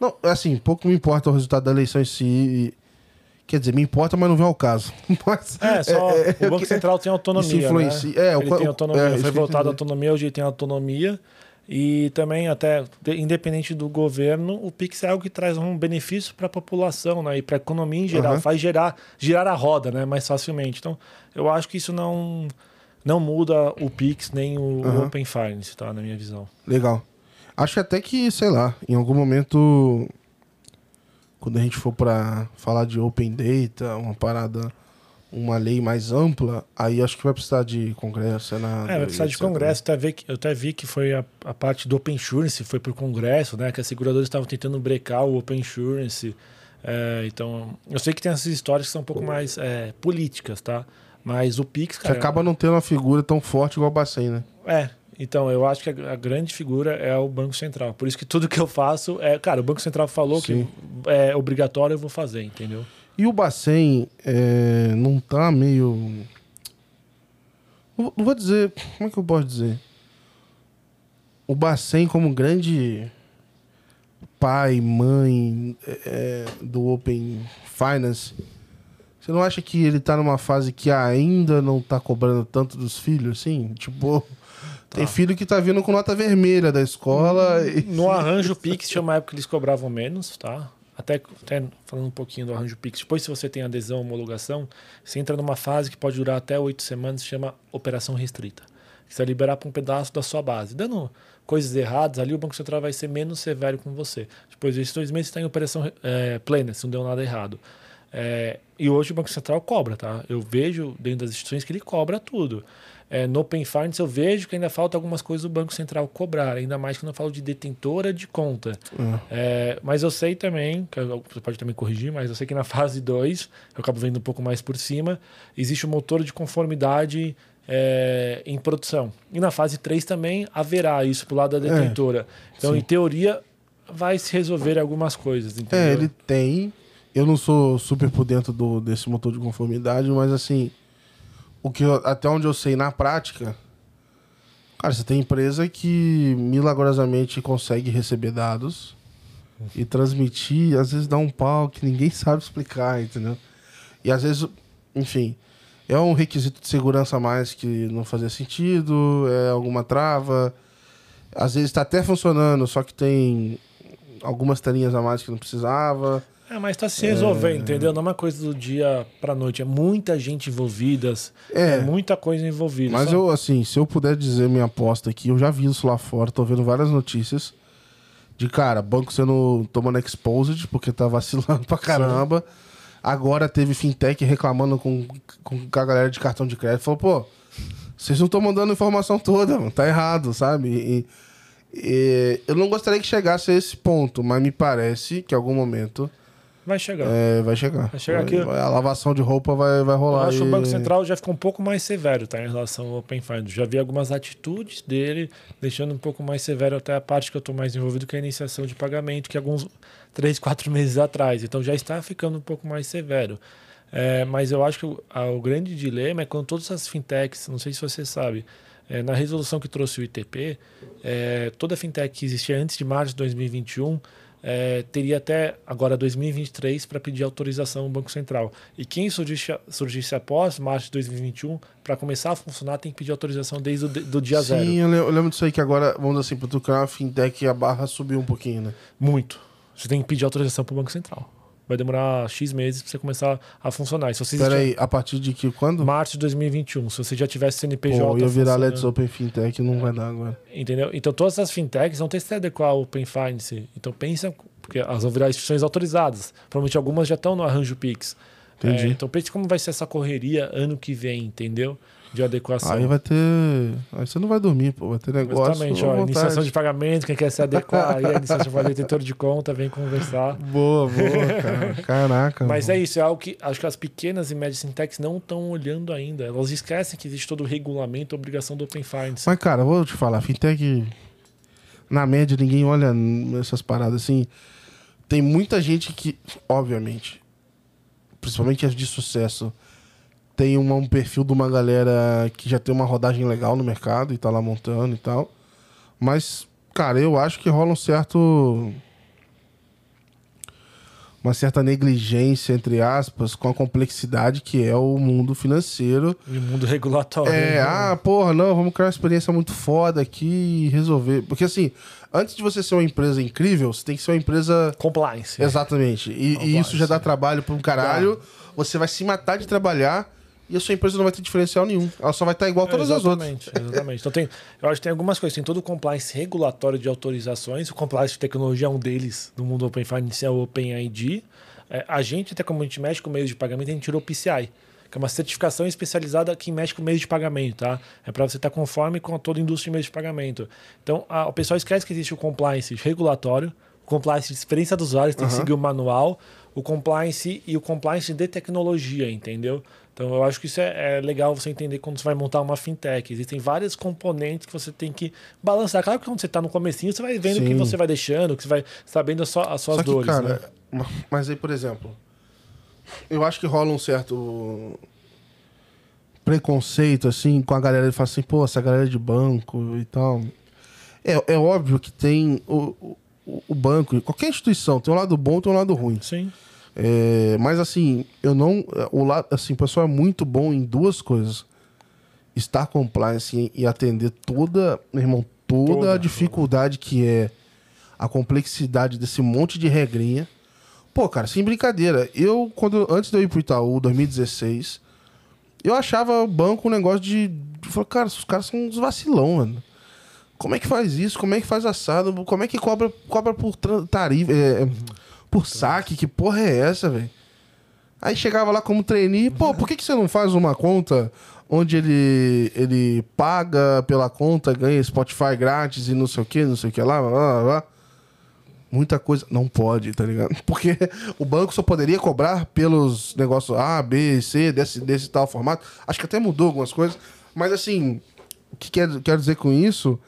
Não, assim, pouco me importa o resultado da eleição em si. Quer dizer, me importa, mas não vem ao caso. Mas, É, só o Banco Central tem autonomia. isso influencia- Né? é, o ele qua- tem o- autonomia. é, foi votado a autonomia, hoje tem autonomia. E também, até de- independente do governo, o Pix é algo que traz um benefício para a população né? e para a economia em geral. Aham. Faz gerar, girar a roda né? mais facilmente. Então, eu acho que isso não, não muda o Pix nem o, Aham. Open Finance, tá? na minha visão. Legal. Acho até que, sei lá, em algum momento, quando a gente for pra falar de Open Data, uma parada, uma lei mais ampla, aí acho que vai precisar de Congresso, Senado. É, vai precisar de congresso. Até vi que, eu até vi que foi a, a parte do Open Insurance, foi para o congresso, né? Que as seguradoras estavam tentando brecar o Open Insurance. É, então, eu sei que tem essas histórias que são um pouco mais é, políticas, tá? Mas o Pix, Que cara... acaba não tendo uma figura tão forte igual o Bacen, né? É, então, eu acho que a, a grande figura é o Banco Central. Por isso que tudo que eu faço é... Cara, o Banco Central falou Sim. que é obrigatório, eu vou fazer, entendeu? E o Bacen é, não tá meio. Não vou dizer. Como é que eu posso dizer? O Bacen, como grande pai, mãe é, do Open Finance, você não acha que ele tá numa fase que ainda não tá cobrando tanto dos filhos, assim? Tipo, tem filho que tá vindo com nota vermelha da escola. e- No arranjo Pix tinha uma época que eles cobravam menos, tá? Até, até falando um pouquinho do arranjo Pix. Depois, se você tem adesão, homologação, você entra numa fase que pode durar até oito semanas, se chama operação restrita. Você vai liberar para um pedaço da sua base. Dando coisas erradas, ali o Banco Central vai ser menos severo com você. Depois desses dois meses, você está em operação é, plena, se não deu nada errado. É, e hoje o Banco Central cobra, tá? Eu vejo dentro das instituições que ele cobra tudo. É, no Open Finance eu vejo que ainda falta algumas coisas do Banco Central cobrar, ainda mais quando eu falo de detentora de conta. É, mas eu sei também, você pode também corrigir, mas eu sei que na fase 2, eu acabo vendo um pouco mais por cima, existe um motor de conformidade é, em produção. E na fase 3 também haverá isso pro lado da detentora. então, sim. em teoria, vai se resolver algumas coisas. Entendeu? É, ele tem. Eu não sou super por dentro do, desse motor de conformidade, mas assim, o que eu- até onde eu sei na prática, cara, você tem empresa que milagrosamente consegue receber dados e transmitir, às vezes dá um pau que ninguém sabe explicar, entendeu? E às vezes, enfim, É um requisito de segurança a mais que não fazia sentido, é alguma trava. Às vezes está até funcionando, só que tem algumas telinhas a mais que não precisava. É, mas tá se resolvendo, é... entendeu? Não é uma coisa do dia pra noite. É muita gente envolvida. É, é muita coisa envolvida. Mas sabe? eu, assim, se eu puder dizer minha aposta aqui, eu já vi isso lá fora, tô vendo várias notícias de, cara, banco sendo tomando exposed porque tá vacilando pra caramba. Sim. Agora teve fintech reclamando com, com a galera de cartão de crédito. Falou, pô, vocês não estão mandando informação toda, mano. Tá errado, sabe? E, e, eu não gostaria que chegasse a esse ponto, mas me parece que em algum momento Vai chegar. É, vai chegar. Vai chegar aqui. a lavação de roupa vai, vai rolar. Eu acho que o Banco Central já ficou um pouco mais severo tá, em relação ao Open Finance. Já vi algumas atitudes dele deixando um pouco mais severo até a parte que eu estou mais envolvido, que é a iniciação de pagamento, que alguns três, quatro meses atrás. Então já está ficando um pouco mais severo. É, mas eu acho que o, a, o grande dilema é quando todas as fintechs, não sei se você sabe, é, na resolução que trouxe o ITP, é, toda fintech que existia antes de março de 2021 é, teria até agora 2023 para pedir autorização no Banco Central. E quem surgisse, surgisse após março de 2021, para começar a funcionar, tem que pedir autorização desde o do dia Sim, zero. Sim, eu lembro disso aí que agora, vamos assim, para uma fintech, a barra subiu um pouquinho, né? Muito. Você tem que pedir autorização para o Banco Central vai demorar X meses para você começar a funcionar. se você Peraí, a partir de que quando? Março de 2021. Se você já tivesse CNPJ. Pô, ia virar Let's Open Fintech, não é. vai dar agora. Entendeu? Então todas as fintechs vão ter que se adequar ao Open Finance. Então pensa, porque elas vão virar instituições autorizadas. Provavelmente algumas já estão no Arranjo Pix. Entendi. É, então pense como vai ser essa correria ano que vem, entendeu? De adequação. Aí vai ter. Aí você não vai dormir, pô. Vai ter negócio. Exatamente, ó, iniciação de pagamento, quem quer se adequar, aí a iniciação de detentor de conta, vem conversar. Boa, boa, cara. Caraca. Mas é isso, é algo que acho que as pequenas e médias fintechs não estão olhando ainda. Elas esquecem que existe todo o regulamento, a obrigação do Open Finance. Mas, cara, vou te falar, fintech. Na média, ninguém olha essas paradas assim. Tem muita gente que, obviamente, principalmente as de sucesso tem uma, um perfil de uma galera que já tem uma rodagem legal no mercado e tá lá montando e tal. Mas, cara, eu acho que rola um certo. Uma certa negligência, entre aspas, com a complexidade que é o mundo financeiro. E o mundo regulatório. É, né? ah, porra, não, vamos criar uma experiência muito foda aqui e resolver. Porque assim, antes de você ser uma empresa incrível, você tem que ser uma empresa. Compliance. Exatamente. E, Compliance. e isso já dá trabalho pra um caralho. Você vai se matar de trabalhar e a sua empresa não vai ter diferencial nenhum. Ela só vai estar igual a todas as outras. Exatamente. Então tem, eu acho que tem algumas coisas. Tem todo o compliance regulatório de autorizações. O compliance de tecnologia é um deles no mundo Open Finance, é o OpenID. É, a gente, até como a gente mexe com meios de pagamento, a gente tirou o PCI, que é uma certificação especializada que mexe com meios de pagamento, tá? É para você estar conforme com toda a indústria de meios de pagamento. Então, a, o pessoal esquece que existe o compliance regulatório, o compliance de experiência do usuário, tem uhum. que seguir o manual, o compliance e o compliance de tecnologia, entendeu? Então eu acho que isso é, é, legal você entender quando você vai montar uma fintech. Existem vários componentes que você tem que balançar. Claro que quando você está no comecinho, você vai vendo o que você vai deixando, o que você vai sabendo as, suas Só que, dores. Cara, né? mas aí, por exemplo, eu acho que rola um certo preconceito, assim, com a galera que fala assim, pô, essa galera de banco e tal. É, é óbvio que tem o, o, o banco, qualquer instituição, tem um lado bom e tem um lado ruim. Sim. É, mas assim, eu não. O lado, assim, o pessoal é muito bom em duas coisas: estar compliance e atender toda, meu irmão, toda, toda a dificuldade que é a complexidade desse monte de regrinha. Pô, cara, sem brincadeira. Eu, quando antes de eu ir pro Itaú, 2016, eu achava o banco um negócio de. de cara, os caras são uns vacilão, mano. Como é que faz isso? Como é que faz assado? Como é que cobra, cobra por tarifa? É, por saque. Que porra é essa, velho? Aí chegava lá como trainee, pô, por que, que você não faz uma conta onde ele, ele paga pela conta, ganha Spotify grátis e não sei o que, não sei o que lá, lá, lá, lá. Muita coisa não pode, tá ligado? Porque o banco só poderia cobrar pelos negócios A, B, C, desse, desse tal formato. Acho que até mudou algumas coisas. Mas assim, o que quero, quero dizer com isso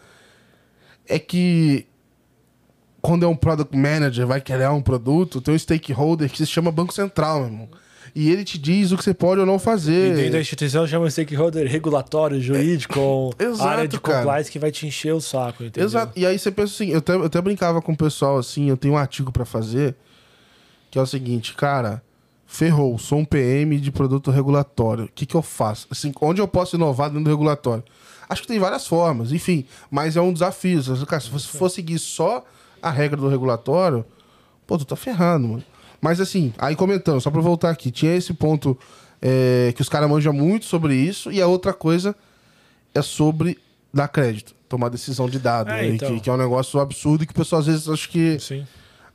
é que quando é um product manager, vai criar um produto, tem um stakeholder que se chama Banco Central, meu irmão. E ele te diz o que você pode ou não fazer. E dentro da instituição chama stakeholder regulatório, jurídico, é, exato, área de compliance cara. que vai te encher o saco, entendeu? Exato. E aí você pensa assim, eu até, eu até brincava com o pessoal assim, eu tenho um artigo para fazer, que é o seguinte, cara, ferrou, sou um PM de produto regulatório. O que, que eu faço? Assim, onde eu posso inovar dentro do regulatório? Acho que tem várias formas, enfim, mas é um desafio. Cara, se você for seguir só a regra do regulatório, pô, tu tá ferrando, mano. Mas assim, aí comentando, só pra voltar aqui, tinha esse ponto é, que os caras manjam muito sobre isso, e a outra coisa é sobre dar crédito, tomar decisão de dado, É, né? então. que, que é um negócio absurdo que o pessoal às vezes acha que. Sim.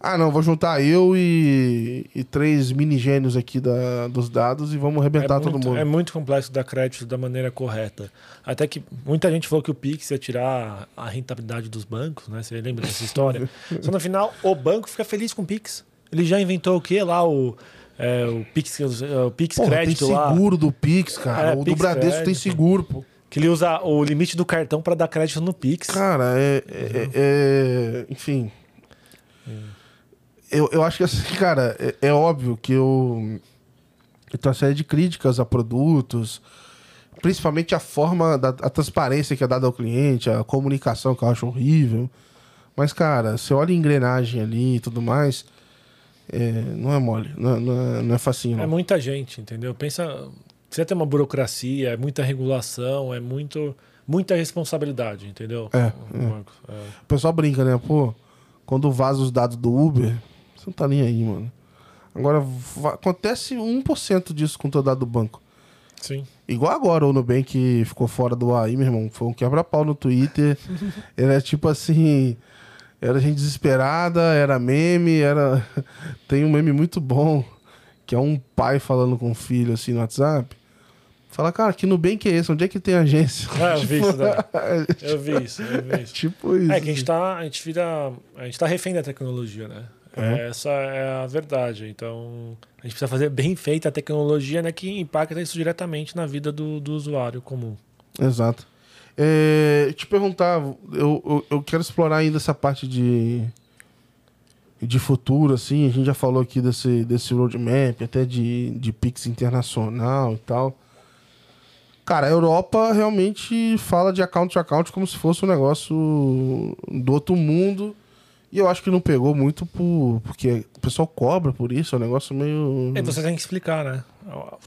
Ah, não, vou juntar eu e, e três mini gênios aqui da, dos dados e vamos arrebentar é todo muito, mundo. É muito complexo dar crédito da maneira correta. Até que muita gente falou que o Pix ia tirar a rentabilidade dos bancos, né? Você lembra dessa história? Só no final, o banco fica feliz com o Pix. Ele já inventou o quê lá? O, é, o Pix, o Pix Porra, Crédito tem lá. seguro do Pix, cara. É, o do Pix Bradesco tem Crédito. seguro, pô. Que ele usa o limite do cartão para dar crédito no Pix. Cara, é. é- é- enfim. Eu, eu acho que assim, cara, é, é óbvio que eu. Eu tenho uma série de críticas a produtos, principalmente a forma, da, a transparência que é dada ao cliente, a comunicação que eu acho horrível. Mas, cara, você olha a engrenagem ali e tudo mais, é, não é mole, não, é- não é, não é facinho. É Não. muita gente, entendeu? Pensa, você tem uma burocracia, é muita regulação, é muito, muita responsabilidade, entendeu? É, O é. é. O pessoal brinca, né? Pô, quando vaza os dados do Uber, você não tá nem aí, mano. Agora, acontece 1% disso com dado do banco. Sim. Igual agora, o Nubank ficou fora do AI, meu irmão. Foi um quebra-pau no Twitter. era tipo assim. Era gente desesperada, era meme, era. Tem um meme muito bom, que é um pai falando com o filho assim no WhatsApp. Fala, cara, que Nubank é esse? Onde é que tem agência? Ah, eu vi isso, né? Eu vi isso, eu vi isso. tipo isso. É que a gente tá, a gente vira, a gente tá refém da tecnologia, né? Essa é a verdade. Então, a gente precisa fazer bem feita a tecnologia, né, que impacta isso diretamente na vida do, do usuário comum. Exato. É, te perguntar, eu, eu, eu quero explorar ainda essa parte de, de futuro, assim. A gente já falou aqui desse, desse roadmap, até de, de Pix internacional e tal. Cara, a Europa realmente fala de account to account como se fosse um negócio do outro mundo. E eu acho que não pegou muito por, porque o pessoal cobra por isso, é um negócio meio. E você tem que explicar, né?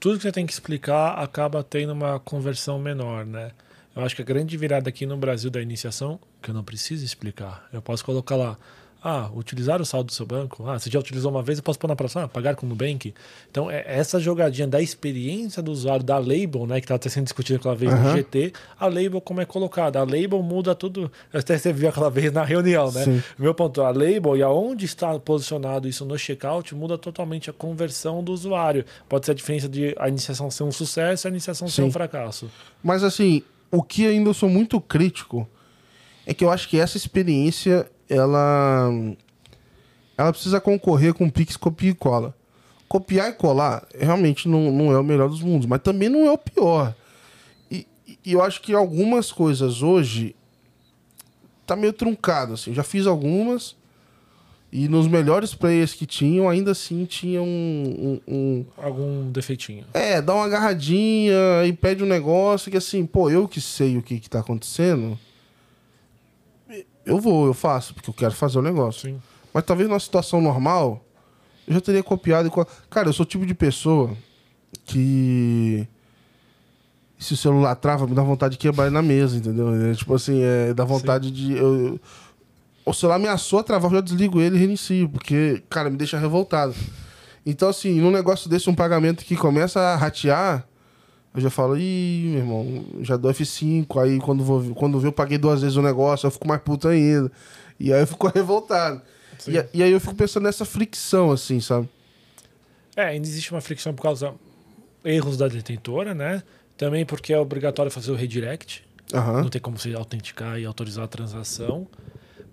Tudo que você tem que explicar acaba tendo uma conversão menor, né? Eu acho que a grande virada aqui no Brasil da iniciação, que eu não preciso explicar, eu posso colocar lá, ah, utilizar o saldo do seu banco, ah, você já utilizou uma vez, eu posso pôr na próxima, ah, pagar com o Nubank. Então, é essa jogadinha da experiência do usuário, da label, né, que estava sendo discutida aquela vez no Aham. GT, a label como é colocada. A label muda tudo, até você viu aquela vez na reunião, né? Sim. Meu ponto, a label e aonde está posicionado isso no checkout muda totalmente a conversão do usuário. Pode ser a diferença de a iniciação ser um sucesso e a iniciação ser Sim. um fracasso. Mas assim, o que ainda eu sou muito crítico é que eu acho que essa experiência, ela ela precisa concorrer com Pix copia e cola. Copiar e colar realmente não, não é o melhor dos mundos, mas também não é o pior. E, e eu acho que algumas coisas hoje tá meio truncado, assim. Eu já fiz algumas e nos melhores players que tinham, ainda assim tinha um- um- um Algum defeitinho. é, dá uma agarradinha e pede um negócio que assim, pô, eu que sei o que que tá acontecendo, eu vou, eu faço, porque eu quero fazer o negócio. Sim. Mas talvez numa situação normal, eu já teria copiado. co- Cara, eu sou o tipo de pessoa que. Se o celular trava, me dá vontade de quebrar ele na mesa, entendeu? É, tipo assim, é, dá vontade de. eu- eu- O celular ameaçou a travar, eu já desligo ele e reinicio, porque, cara, me deixa revoltado. Então, assim, num negócio desse, um pagamento que começa a ratear, eu já falo, ih, meu irmão, já dou F5, aí quando, vou, quando vê eu paguei duas vezes o negócio, eu fico mais puto ainda. E aí eu fico revoltado. E, e aí eu fico pensando nessa fricção, assim, sabe? É, ainda existe uma fricção por causa erros da detentora, né? Também porque é obrigatório fazer o redirect. Aham. Não tem como você autenticar e autorizar a transação.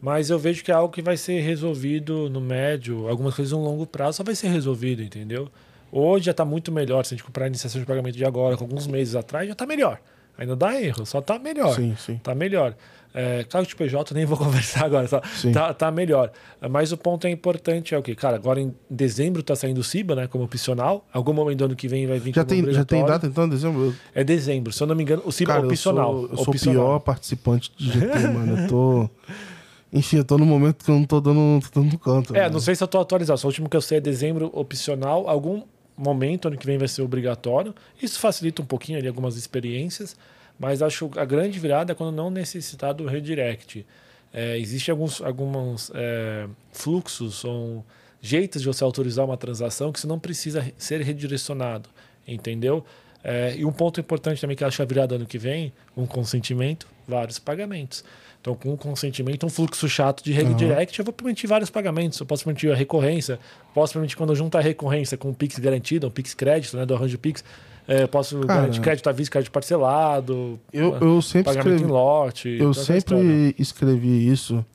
Mas eu vejo que é algo que vai ser resolvido no médio, algumas coisas no longo prazo só vai ser resolvido, entendeu? Hoje já está muito melhor. Se a gente comprar a iniciação de pagamento de agora, com alguns meses atrás, já está melhor. Ainda dá erro, só está melhor. Sim, sim. Tá melhor. É, claro que o PJ nem vou conversar agora, só, tá, tá melhor. Mas o ponto é importante é o que, cara, agora em dezembro tá saindo o CIBA, né, como opcional. Algum momento do ano que vem vai vir Já tem, já tem data, então, dezembro? É dezembro, se eu não me engano, o CIBA Cara, é opcional. eu sou, eu sou o pior participante de GT, mano. Eu tô... Enfim, eu tô no momento que eu não tô dando, tô dando conta. É, mano. não sei se eu tô atualizado. Só o último que eu sei é dezembro opcional. Algum momento, ano que vem vai ser obrigatório. Isso facilita um pouquinho ali algumas experiências, mas acho a grande virada é quando não necessitar do redirect. É, Existem alguns, alguns é, fluxos ou jeitos de você autorizar uma transação que você não precisa ser redirecionado, entendeu? É, e um ponto importante também que acho a virada ano que vem, um consentimento, vários pagamentos. Então, com o consentimento, um fluxo chato de redirect, eu vou permitir vários pagamentos. Eu posso permitir a recorrência, posso permitir quando eu junto a recorrência com o Pix garantido, um Pix crédito, né, do arranjo Pix, é, posso Cara, garantir crédito à vista, crédito parcelado, Eu, eu sempre pagamento escrevi, em lote. eu história. sempre escrevi isso,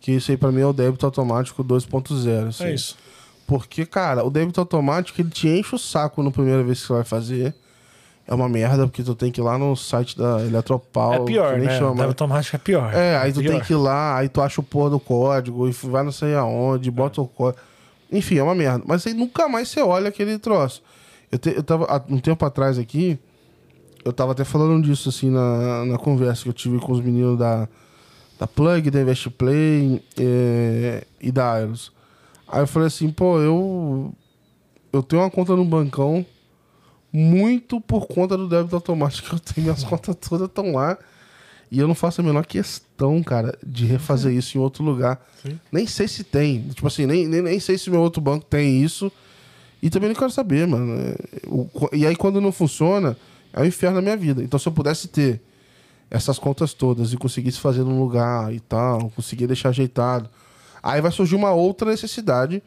que isso aí pra mim é o débito automático 2.0. assim. É isso. Porque, cara, o débito automático, ele te enche o saco na primeira vez que você vai fazer. É uma merda, porque tu tem que ir lá no site da Eletropau. É pior, nem né? chama automático é pior. É, aí tu pior. tem que ir lá, aí tu acha o porra do código, e vai não sei aonde, bota o código. Enfim, é uma merda. Mas aí nunca mais você olha aquele troço. Eu, te- eu tava, há um tempo atrás aqui, eu tava até falando disso, assim, na, na conversa que eu tive com os meninos da, da Plug, da Investplay é, e da Aeros. Aí eu falei assim, pô, eu, eu tenho uma conta no bancão muito por conta do débito automático que eu tenho. Minhas contas todas estão lá. E eu não faço a menor questão, cara, de refazer isso em outro lugar. Sim. Nem sei se tem. Tipo assim, nem, nem, nem sei se meu outro banco tem isso. E também não quero saber, mano. E aí, quando não funciona, é o inferno na minha vida. Então, se eu pudesse ter essas contas todas e conseguisse fazer num lugar e tal, conseguir deixar ajeitado. Aí vai surgir uma outra necessidade,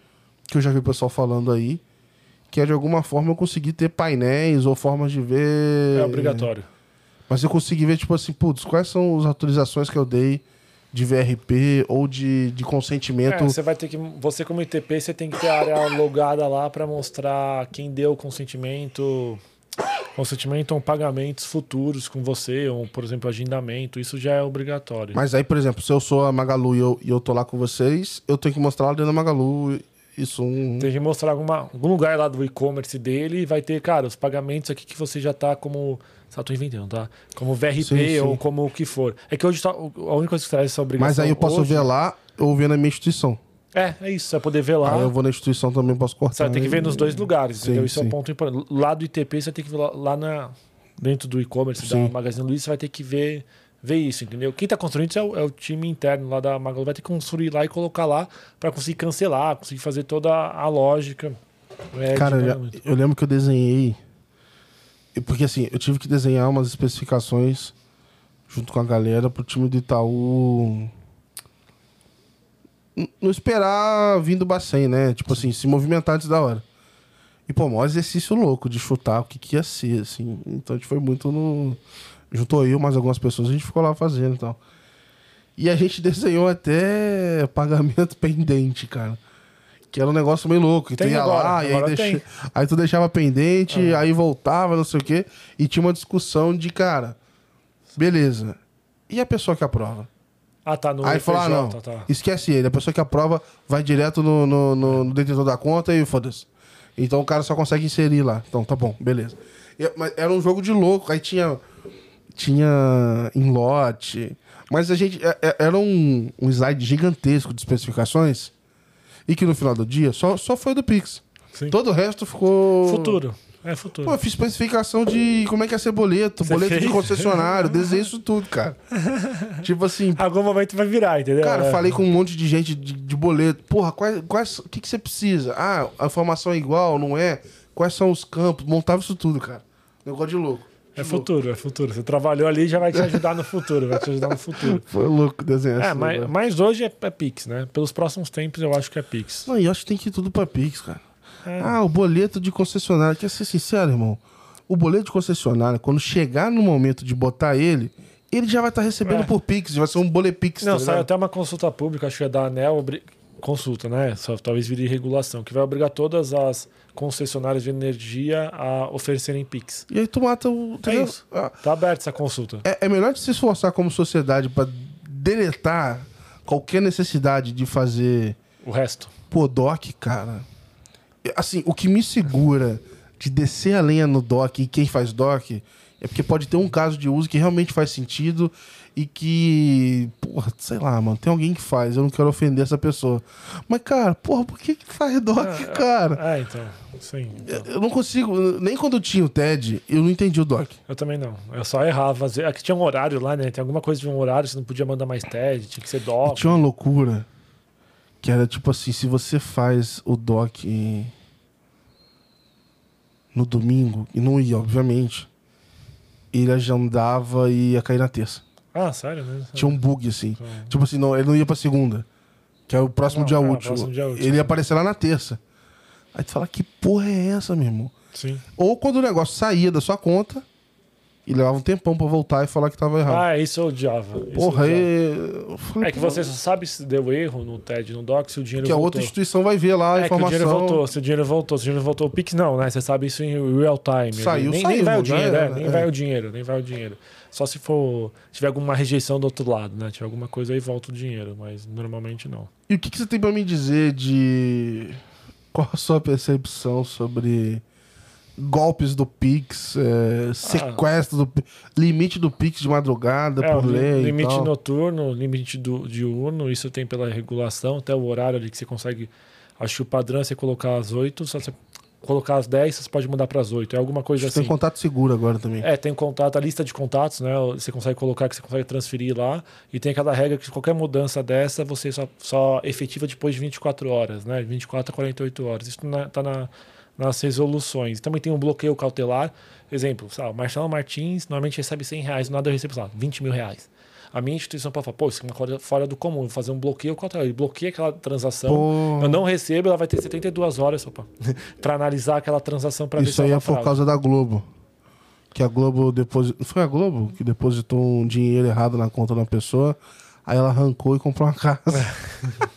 que eu já vi o pessoal falando aí, que é de alguma forma eu conseguir ter painéis ou formas de ver. É obrigatório. Mas eu consegui ver, tipo assim, putz, quais são as autorizações que eu dei de VRP ou de, de consentimento. É, você vai ter que. Você, como ITP, você tem que ter a área logada lá para mostrar quem deu o consentimento. Consentimento ou pagamentos futuros com você, ou, por exemplo, agendamento. Isso já é obrigatório. Mas aí, por exemplo, se eu sou a Magalu e eu, e eu tô lá com vocês, eu tenho que mostrar lá dentro da Magalu isso. Um... Tem que mostrar alguma, algum lugar lá do e-commerce dele e vai ter, cara, os pagamentos aqui que você já tá como. Só tô inventando, tá? Como VRP Sim, sim. ou como o que for. É que hoje tá, a única coisa que traz essa obrigação. Mas aí eu posso hoje- ver lá ou ver na minha instituição. É, é isso. Você vai poder ver lá. Aí eu vou na instituição também, posso cortar. Você vai ter que ver nos dois lugares, Sim, entendeu? Isso é um ponto importante. Lá do ITP, você vai ter que ver lá, lá na, dentro do e-commerce da Magazine Luiza, você vai ter que ver, ver isso, entendeu? Quem está construindo isso é o, é o time interno lá da Magalu, vai ter que construir lá e colocar lá para conseguir cancelar, conseguir fazer toda a lógica. é, Cara, de eu, lembro que eu desenhei. Porque assim, eu tive que desenhar umas especificações junto com a galera pro time do Itaú. Não esperar vir do Bacen, né? Tipo assim, se movimentar antes da hora. E, pô, maior exercício louco de chutar o que, que ia ser, assim. Então a gente foi muito no. Juntou eu, mais algumas pessoas, a gente ficou lá fazendo e tal. E a gente desenhou até pagamento pendente, cara. Que era um negócio meio louco. E tu ia agora, lá, e aí, agora deixa- aí tu deixava pendente, Ah. aí voltava, não sei o quê. E tinha uma discussão de, cara, beleza. E a pessoa que aprova? Ah, tá no aí falar, não, tá. esquece ele. A pessoa que aprova vai direto no, no, no- no detentor da conta e foda-se. Então o cara só consegue inserir lá. Então tá bom, beleza. E- mas era um jogo de louco. Aí tinha, tinha em lote. Mas a gente. é- é- Era um, um slide gigantesco de especificações. E que no final do dia só, só foi do Pix. Sim. Todo o resto ficou. Futuro. É futuro. Pô, eu fiz especificação de como é que ia ser boleto, Você boleto de fez? concessionário, desenhei isso tudo, cara. tipo assim, Algum momento vai virar, entendeu? Cara, É. falei com um monte de gente de, de boleto. Porra, quais, quais, o que, que você precisa? Ah, a informação é igual, não é? Quais são os campos? Montava isso tudo, cara. Negócio de louco. É futuro, é futuro. Você trabalhou ali já vai te ajudar no futuro, vai te ajudar no futuro. Foi louco desenhar É, mas, mas hoje é, é Pix, né? Pelos próximos tempos eu acho que é Pix. Não, e acho que tem que ir tudo pra Pix, cara. É. Ah, o boleto de concessionária. Quer ser sincero, irmão? O boleto de concessionária, quando chegar no momento de botar ele, ele já vai estar recebendo É. por Pix, vai ser um bolepix. Não, tá saiu até uma consulta pública, acho que é da ANEL, consulta, né? Só talvez vire regulação, que vai obrigar todas as concessionárias de energia a oferecerem Pix. E aí tu mata o. entendeu? isso. Ah, Tá aberta essa consulta. É, é melhor se esforçar como sociedade pra deletar qualquer necessidade de fazer O resto. pô, doc, cara. Assim, o que me segura de descer a lenha no doc e quem faz doc é porque pode ter um caso de uso que realmente faz sentido e que porra, sei lá, mano, tem alguém que faz, eu não quero ofender essa pessoa. Mas, cara, porra, por que que faz doc, cara? É, então. Sim. então. Eu não consigo, nem quando eu tinha o TED, eu não entendi o doc. Eu também não. Eu só errava. Aqui tinha um horário lá, né? Tem alguma coisa de um horário, você não podia mandar mais TED, tinha que ser E doc. tinha uma loucura que era tipo assim, se você faz o doc no domingo, e não ia, obviamente, ele agendava e ia cair na terça. Ah, sério, né? Tinha um bug assim. Então, Tipo assim, não, ele não ia pra segunda, que é o próximo Não, dia é, o útil. próximo dia útil. Ele ia aparecer lá na terça. Aí tu fala, que porra é essa, meu irmão? Sim. Ou quando o negócio saía da sua conta e levava um tempão pra voltar e falar que tava errado. Ah, isso eu odiava. porra, eu falei, É que você só sabe se deu erro no TED, no DOC, se o dinheiro Que a voltou. outra instituição vai ver lá a É que o informação. dinheiro voltou, se o dinheiro voltou, se o dinheiro voltou. O Pix não, né? Você sabe isso em real time. Saiu, nem, saiu, nem vai o né? dinheiro, é, É. nem vai o dinheiro, nem vai o dinheiro. Só se for tiver alguma rejeição do outro lado, né? Tiver alguma coisa aí volta o dinheiro, mas normalmente não. E o que, que você tem pra me dizer de. Qual a sua percepção sobre golpes do Pix, é, sequestro do Pix, limite do Pix de madrugada É, por lei? e limite noturno, limite do, diurno, isso tem pela regulação, até o horário ali que você consegue. Acho que o padrão é você colocar às 8, só você colocar às 10, você pode mudar para as 8. É alguma coisa que assim. Tem contato seguro agora também. É, tem contato, a lista de contatos, né? Você consegue colocar que você consegue transferir lá. E tem aquela regra que qualquer mudança dessa você só, só efetiva depois de 24 horas, né? 24 a 48 horas. Isso na, tá na, nas resoluções. Também tem um bloqueio cautelar. Exemplo, sabe, Marcelo Martins normalmente recebe 100 reais, nada eu recebo, sei lá, 20 mil reais. A minha instituição pode falar, pô, isso é uma coisa fora do comum, fazer um bloqueio cautelar. Ele bloqueia aquela transação, Pô. eu não recebo, ela vai ter 72 horas para analisar aquela transação para ver Isso aí é por causa da Globo. Que a Globo depositou. Foi a Globo que depositou um dinheiro errado na conta de uma pessoa. Aí ela arrancou e comprou uma casa.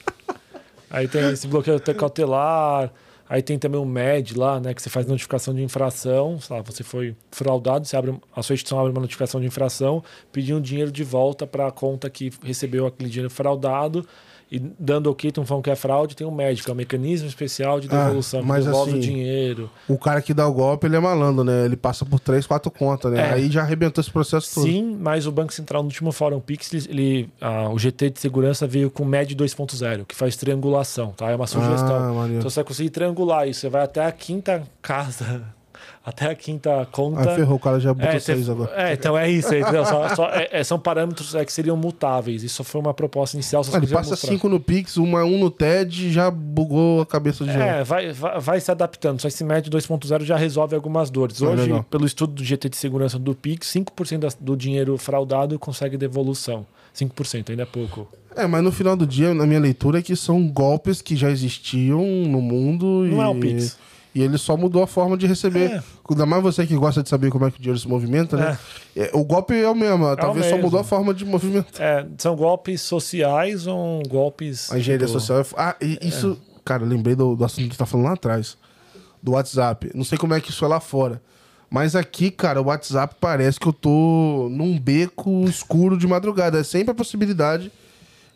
Aí tem esse bloqueio cautelar, aí tem também o MED lá, né, que você faz notificação de infração, sei lá, você foi fraudado, você abre, a sua instituição abre uma notificação de infração, pedindo dinheiro de volta para a conta que recebeu aquele dinheiro fraudado e dando ok, estão falando que é fraude, tem um que é um mecanismo especial de Ah, devolução, que mas devolve assim, o dinheiro. O cara que dá o golpe, ele é malandro, né? Ele passa por três, quatro contas, né? É. Aí já arrebentou esse processo todo. Sim, mas o Banco Central no último Fórum Pix, ele, ah, o GT de segurança veio com o MED 2.0, que faz triangulação, tá? É uma sugestão. Ah. Então você vai conseguir triangular isso. Você vai até a quinta casa, até a quinta conta. Aí ferrou, o cara já botou É, seis agora. é, então é isso. entendeu? Só- só- é- é, são parâmetros é, que seriam mutáveis. Isso foi uma proposta inicial. só Ah, ele passa mostrar. cinco no Pix, uma um no TED e já bugou a cabeça de. É, vai, vai, vai se adaptando. Só esse MED 2.0 já resolve algumas dores. Ah, Hoje, pelo estudo do GT de segurança do PIX, 5% das- do dinheiro fraudado consegue devolução. 5%, ainda é pouco. É, mas no final do dia, na minha leitura, é que são golpes que já existiam no mundo Não e... é o Pix. E ele só mudou a forma de receber. É. Ainda mais você que gosta de saber como é que o dinheiro se movimenta, né? É, o golpe é o mesmo, talvez só mesmo. mudou a forma de movimento. É, são golpes sociais ou golpes. A engenharia tipo, social é. Ah, e isso. Cara, lembrei do, do assunto que tá falando lá atrás. Do WhatsApp. Não sei como é que isso é lá fora. Mas aqui, cara, o WhatsApp parece que eu tô num beco escuro de madrugada. É sempre a possibilidade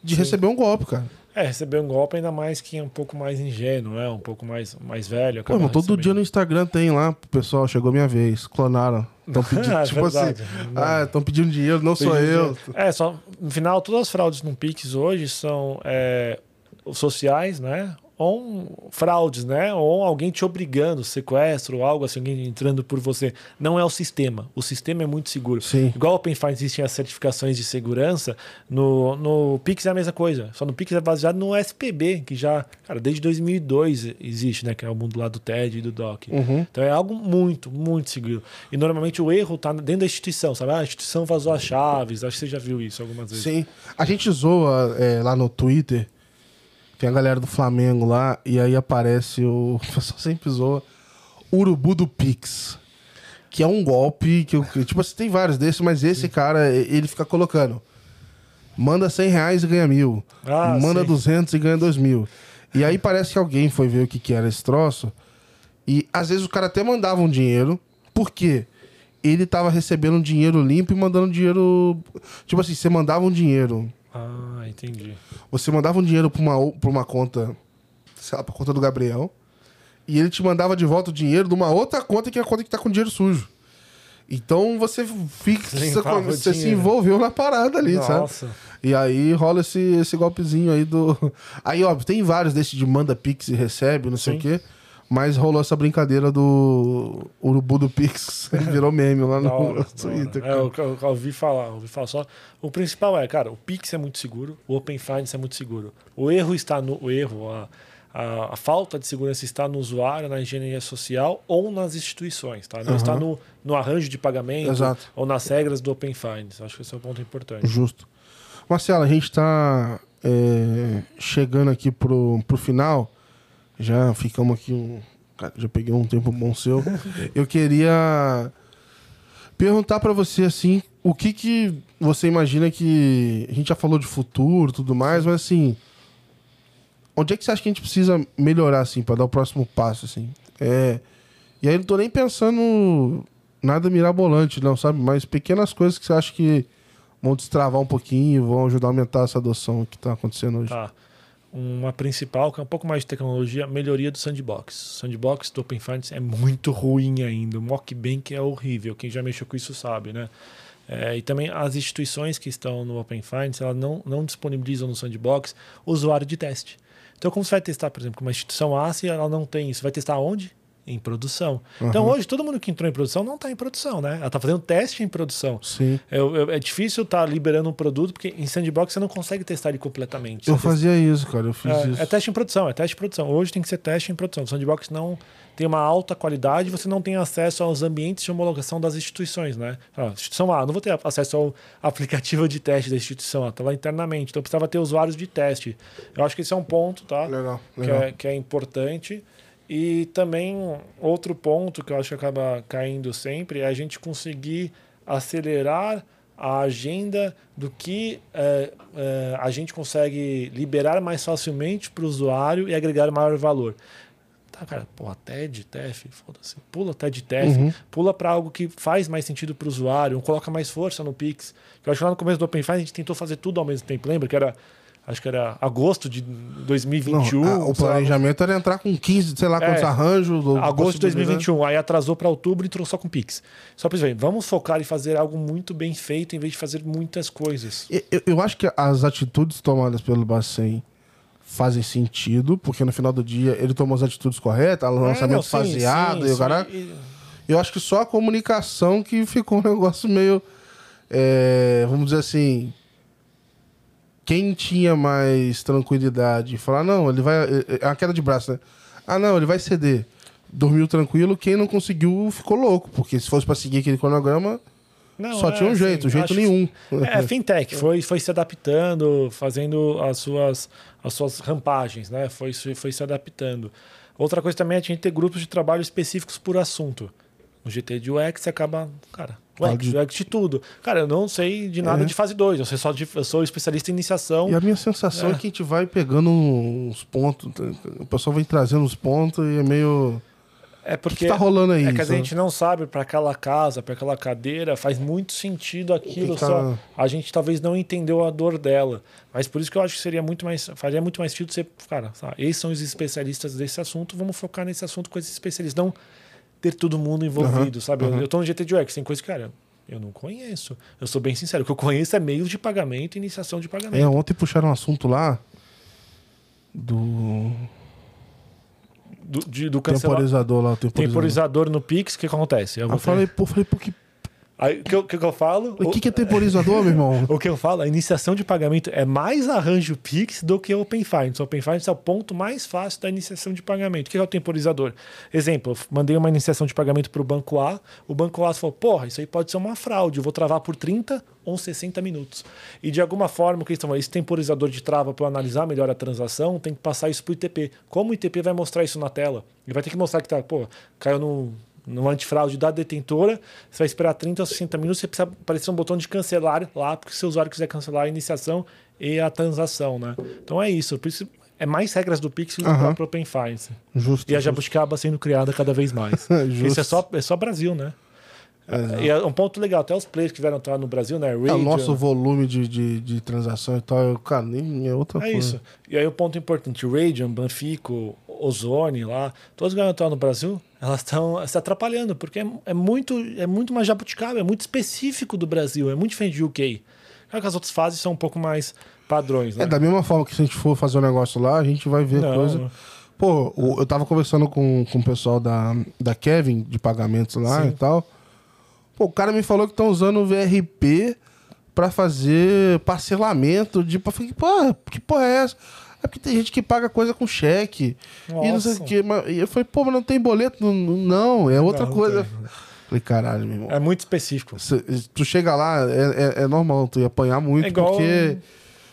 de receber um golpe, cara. É, receber um golpe ainda mais que é um pouco mais ingênuo, né? Um pouco mais, mais velho. Pô, todo recebendo. dia no Instagram tem lá, pessoal, chegou minha vez, clonaram. Estão pedindo, É tipo verdade. assim, Não. ah, estão pedindo dinheiro, não sou eu. É, só no final, todas as fraudes no Pix hoje são é, sociais, né? Ou fraudes, né? Ou alguém te obrigando, sequestro, algo assim, alguém entrando por você. Não é o sistema. O sistema é muito seguro. Sim. Igual o OpenFi existem as certificações de segurança, no, no Pix é a mesma coisa. Só no Pix é baseado no SPB, que já, cara, desde 2002 existe, né? Que é o mundo lá do TED e do DOC. Uhum. Então é algo muito, muito seguro. E normalmente o erro tá dentro da instituição, sabe? Ah, a instituição vazou as chaves. Acho que você já viu isso algumas vezes. Sim. A gente zoa é, lá no Twitter, tem a galera do Flamengo lá, e aí aparece o. O pessoal sempre zoa. Urubu do Pix. Que é um golpe que eu. que, Tipo, assim, tem vários desses, mas esse cara, ele fica colocando. Manda 100 reais e ganha mil. Ah, manda sim. 200 e ganha 2 mil. E aí parece que alguém foi ver o que, que era esse troço. E às vezes o cara até mandava um dinheiro. Por quê? Ele tava recebendo um dinheiro limpo e mandando dinheiro. Tipo assim, você mandava um dinheiro. Ah, entendi. Você mandava um dinheiro pra uma, pra uma conta. Sei lá, pra conta do Gabriel. E ele te mandava de volta o dinheiro de uma outra conta que é a conta que tá com dinheiro sujo. Então você fica. Limpava o Você se envolveu na parada ali, sabe? Nossa. E aí rola esse, esse golpezinho aí do. Aí, óbvio, tem vários desses de manda Pix e recebe, não sei Sim. o quê. Mas rolou essa brincadeira do Urubu do Pix. Virou meme lá no hora, Twitter. É, eu, eu, eu ouvi falar, ouvi falar só. O principal é, cara, o Pix é muito seguro, o Open Finance é muito seguro. O erro está no o erro, a, a, a falta de segurança está no usuário, na engenharia social ou nas instituições, tá? Não Aham. está no, no arranjo de pagamento Exato. ou nas regras do Open Finance. Acho que esse é o ponto importante. Justo. Marcelo, a gente está chegando aqui pro, pro final. Já ficamos aqui um. Já peguei um tempo bom seu. Eu queria perguntar para você assim, o que que você imagina que a gente já falou de futuro, e tudo mais, mas assim, onde é que você acha que a gente precisa melhorar assim para dar o próximo passo assim? É, e aí eu não tô nem pensando nada mirabolante, não, sabe? Mas pequenas coisas que você acha que vão destravar um pouquinho, vão ajudar a aumentar essa adoção que tá acontecendo hoje. Tá. Uma principal, que é um pouco mais de tecnologia, melhoria do sandbox. Sandbox do Open Finance é muito ruim ainda. O mockbank é horrível. Quem já mexeu com isso sabe, né? É, e também as instituições que estão no Open Finance, elas não, não disponibilizam no sandbox usuário de teste. Então, como você vai testar, por exemplo, uma instituição A, se ela não tem isso, vai testar onde? Em produção. Então, hoje, todo mundo que entrou em produção não está em produção, né? Ela está fazendo teste em produção. Sim. É, é- é difícil estar liberando um produto, porque em sandbox você não consegue testar ele completamente. Eu fazia isso, cara. Eu fiz é, isso. é teste em produção, é teste em produção. Hoje tem que ser teste em produção. O sandbox não tem uma alta qualidade, você não tem acesso aos ambientes de homologação das instituições, né? Ah, instituição A, não vou ter acesso ao aplicativo de teste da instituição A, tá lá internamente. Então precisava ter usuários de teste. Eu acho que esse é um ponto, tá? Legal, Que legal. é, que é importante. E também outro ponto que eu acho que acaba caindo sempre é a gente conseguir acelerar a agenda do que eh, eh, a gente consegue liberar mais facilmente para o usuário e agregar maior valor. Tá, cara, porra, TED, TEF, foda-se. Pula TED, TEF, Uhum. pula para algo que faz mais sentido para o usuário, coloca mais força no Pix. Eu acho que lá no começo do Open Finance a gente tentou fazer tudo ao mesmo tempo, lembra? Que era, acho que era agosto de Não, 2021. a- o planejamento era entrar com 15, sei lá quantos É. arranjos. Agosto de possibilidades. 2021, aí atrasou para outubro e trouxe só com Pix. Só para ver, vamos focar e fazer algo muito bem feito em vez de fazer muitas coisas. Eu, eu- acho que as atitudes tomadas pelo Bacen fazem sentido, porque no final do dia ele tomou as atitudes corretas, o lançamento É, não, sim, faseado sim, e o cara. E- Eu acho que só a comunicação que ficou um negócio meio. é, vamos dizer assim. Quem tinha mais tranquilidade e falar, não, ele vai. É é uma queda de braço, né? Ah, não, ele vai ceder. Dormiu tranquilo. Quem não conseguiu ficou louco, porque se fosse pra seguir aquele cronograma, Não, só é, tinha um assim, jeito, jeito acho que- nenhum. É, fintech, foi, foi se adaptando, fazendo as suas, as suas rampagens, né? Foi, se- foi se adaptando. Outra coisa também é a gente ter grupos de trabalho específicos por assunto. No GT de UX você acaba, cara, UX, de- UX de tudo. Cara, eu não sei de nada É. de fase 2, eu, sei só de, eu sou especialista em iniciação. E a minha sensação é. É. que a gente vai pegando uns pontos, o pessoal vem trazendo uns pontos e é meio. É porque tá rolando aí? é que a gente não sabe para aquela casa, para aquela cadeira, faz muito sentido aquilo, tá- só a gente talvez não entendeu a dor dela. Mas por isso que eu acho que seria muito mais, faria muito mais sentido você, cara, sabe, esses são os especialistas desse assunto, vamos focar nesse assunto com esses especialistas, não ter todo mundo envolvido, sabe? Eu- Eu, tô no GT de UX, tem coisa que, cara, eu não conheço. Eu sou bem sincero, o que eu conheço é meios de pagamento e iniciação de pagamento. É, ontem puxaram um assunto lá do Do, de- do temporizador lá, o temporizador. temporizador no Pix, o que acontece? Eu vou eu falei, pô, falei, pô, que, Aí, o que, eu- que eu falo? o que, que é temporizador, meu irmão? O que eu falo, a iniciação de pagamento é mais arranjo Pix do que o Open Finance. O Open Finance é o ponto mais fácil da iniciação de pagamento. O que é o temporizador? Exemplo, eu mandei uma iniciação de pagamento para o banco A, o banco A falou, porra, isso aí pode ser uma fraude, eu vou travar por 30 ou 60 minutos. E de alguma forma, o que eles estão esse temporizador de trava para eu analisar melhor a transação, tem que passar isso para o ITP. Como o ITP vai mostrar isso na tela? Ele vai ter que mostrar que tá, pô, caiu no no antifraude da detentora, você vai esperar 30 ou 60 minutos, você precisa aparecer um botão de cancelar lá, porque se o usuário quiser cancelar a iniciação e a transação, né? Então é isso, por isso é mais regras do Pix do que para o Open Finance. Justo. E a. Jabuticaba sendo criada cada vez mais. Isso é só, é só Brasil, né? Exato. E é um ponto legal, até os players que vieram estar no Brasil, né? É, o nosso volume de, de, de transação e tal, cara, nem é outra É coisa. isso. E aí o ponto importante, Radian, Banfico, Ozone lá, todos que estão no Brasil, elas estão se atrapalhando, porque é, é muito é muito uma jabuticaba, é muito específico do Brasil, é muito diferente de UK. Claro que as outras fases são um pouco mais padrões, né? É, da mesma forma que se a gente for fazer um negócio lá, a gente vai ver Não. coisa. Pô, eu tava conversando com, com o pessoal da, da Kevin, de pagamentos lá Sim. e tal. Pô, o cara me falou que estão usando o VRP pra fazer parcelamento de. Falei, pô, que porra é essa? É porque tem gente que paga coisa com cheque. E não sei o Nossa. quê. Mas, e eu falei, pô, mas não tem boleto? Não, não, é outra Não, coisa. tem. Falei, caralho, meu irmão. É muito específico. Cê- tu chega lá, é, é, é normal tu ia apanhar muito, É igual- porque,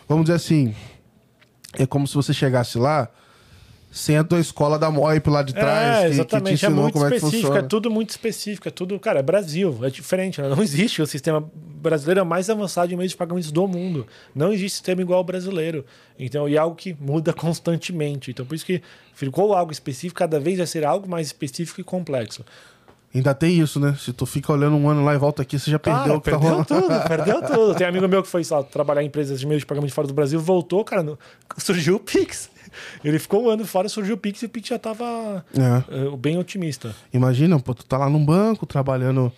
vamos dizer assim, é como se você chegasse lá sem a escola da MOIP lá de trás, é, que- que, te é ensinou muito como é que específico, funciona. é tudo muito específico, é tudo, cara, é Brasil, é diferente, né? não existe o sistema brasileiro é mais avançado de meios de pagamentos do mundo. Não existe sistema igual ao brasileiro. Então, e é algo que muda constantemente. Então, por isso que ficou algo específico, cada vez vai ser algo mais específico e complexo. Ainda tem isso, né? Se tu fica olhando um ano lá e volta aqui, você já perdeu Cara, o que tá perdeu rolando. tudo, perdeu tudo. Tem amigo meu que foi trabalhar em empresas de meios de pagamento fora do Brasil, voltou, cara, no- surgiu o Pix. Ele ficou um ano fora, surgiu o Pix e o Pix já tava É. eh, bem otimista. Imagina, pô, tu tá lá num banco trabalhando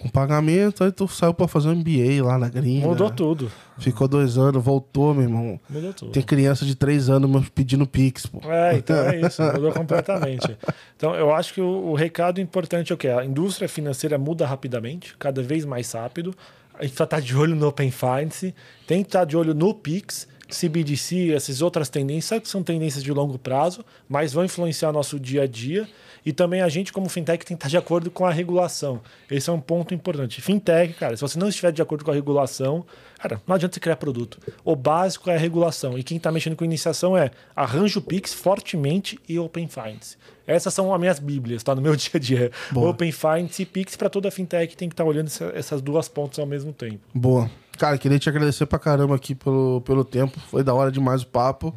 com pagamento, aí tu saiu pra fazer um MBA lá na gringa. Mudou tudo. Ficou dois anos, voltou, meu irmão. Mudou tudo. Tem criança de três anos pedindo Pix, pô. É, então é isso, mudou completamente. Então, eu acho que o, o recado importante é o quê? A indústria financeira muda rapidamente, cada vez mais rápido. A gente precisa estar de olho no Open Finance, tem que estar de olho no Pix, CBDC, essas outras tendências, que são tendências de longo prazo, mas vão influenciar nosso dia a dia. E também a gente, como fintech, tem que estar de acordo com a regulação. Esse é um ponto importante. Fintech, cara, se você não estiver de acordo com a regulação, cara, não adianta você criar produto. O básico é a regulação. E quem está mexendo com iniciação é arranja o Pix fortemente e Open Finance. Essas são as minhas bíblias, tá? No meu dia a dia. Boa. Open Finance e Pix para toda fintech tem que estar olhando essa- essas duas pontas ao mesmo tempo. Boa. Cara, queria te agradecer pra caramba aqui pelo, pelo tempo. Foi da hora demais o papo.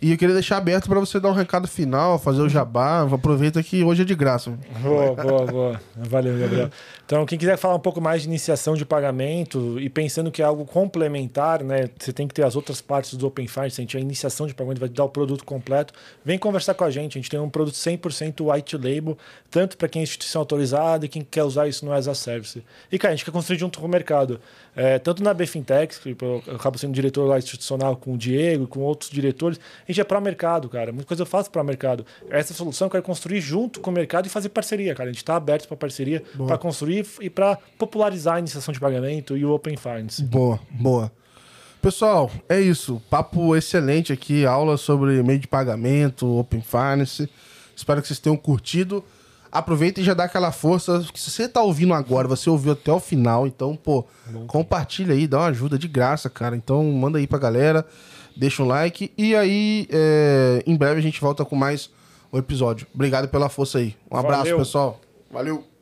E eu queria deixar aberto pra você dar um recado final, fazer o jabá. Aproveita que hoje é de graça. Boa, boa, boa. Valeu, Gabriel. Então, quem quiser falar um pouco mais de iniciação de pagamento e pensando que é algo complementar, né? Você tem que ter as outras partes do Open Finance, a iniciação de pagamento vai te dar o produto completo. Vem conversar com a gente. A gente tem um produto 100% white label, tanto para quem é instituição autorizada e quem quer usar isso no as a service. E, cara, a gente quer construir junto com o mercado. É, tanto na BFintex, que eu acabo sendo diretor lá institucional com o Diego e com outros diretores, a gente é para mercado, cara. Muita coisa eu faço para mercado. Essa solução eu quero construir junto com o mercado e fazer parceria, cara. A gente está aberto para parceria, para construir e para popularizar a iniciação de pagamento e o Open Finance. Boa, boa. Pessoal, é isso. Papo excelente aqui, aula sobre meio de pagamento, Open Finance. Espero que vocês tenham curtido. Aproveita e já dá aquela força. que Se você tá ouvindo agora, você ouviu até o final, então, pô, compartilha aí, dá uma ajuda de graça, cara. Então, manda aí pra galera, deixa um like. E aí, é, em breve a gente volta com mais um episódio. Obrigado pela força aí. Um abraço, Valeu. pessoal. Valeu.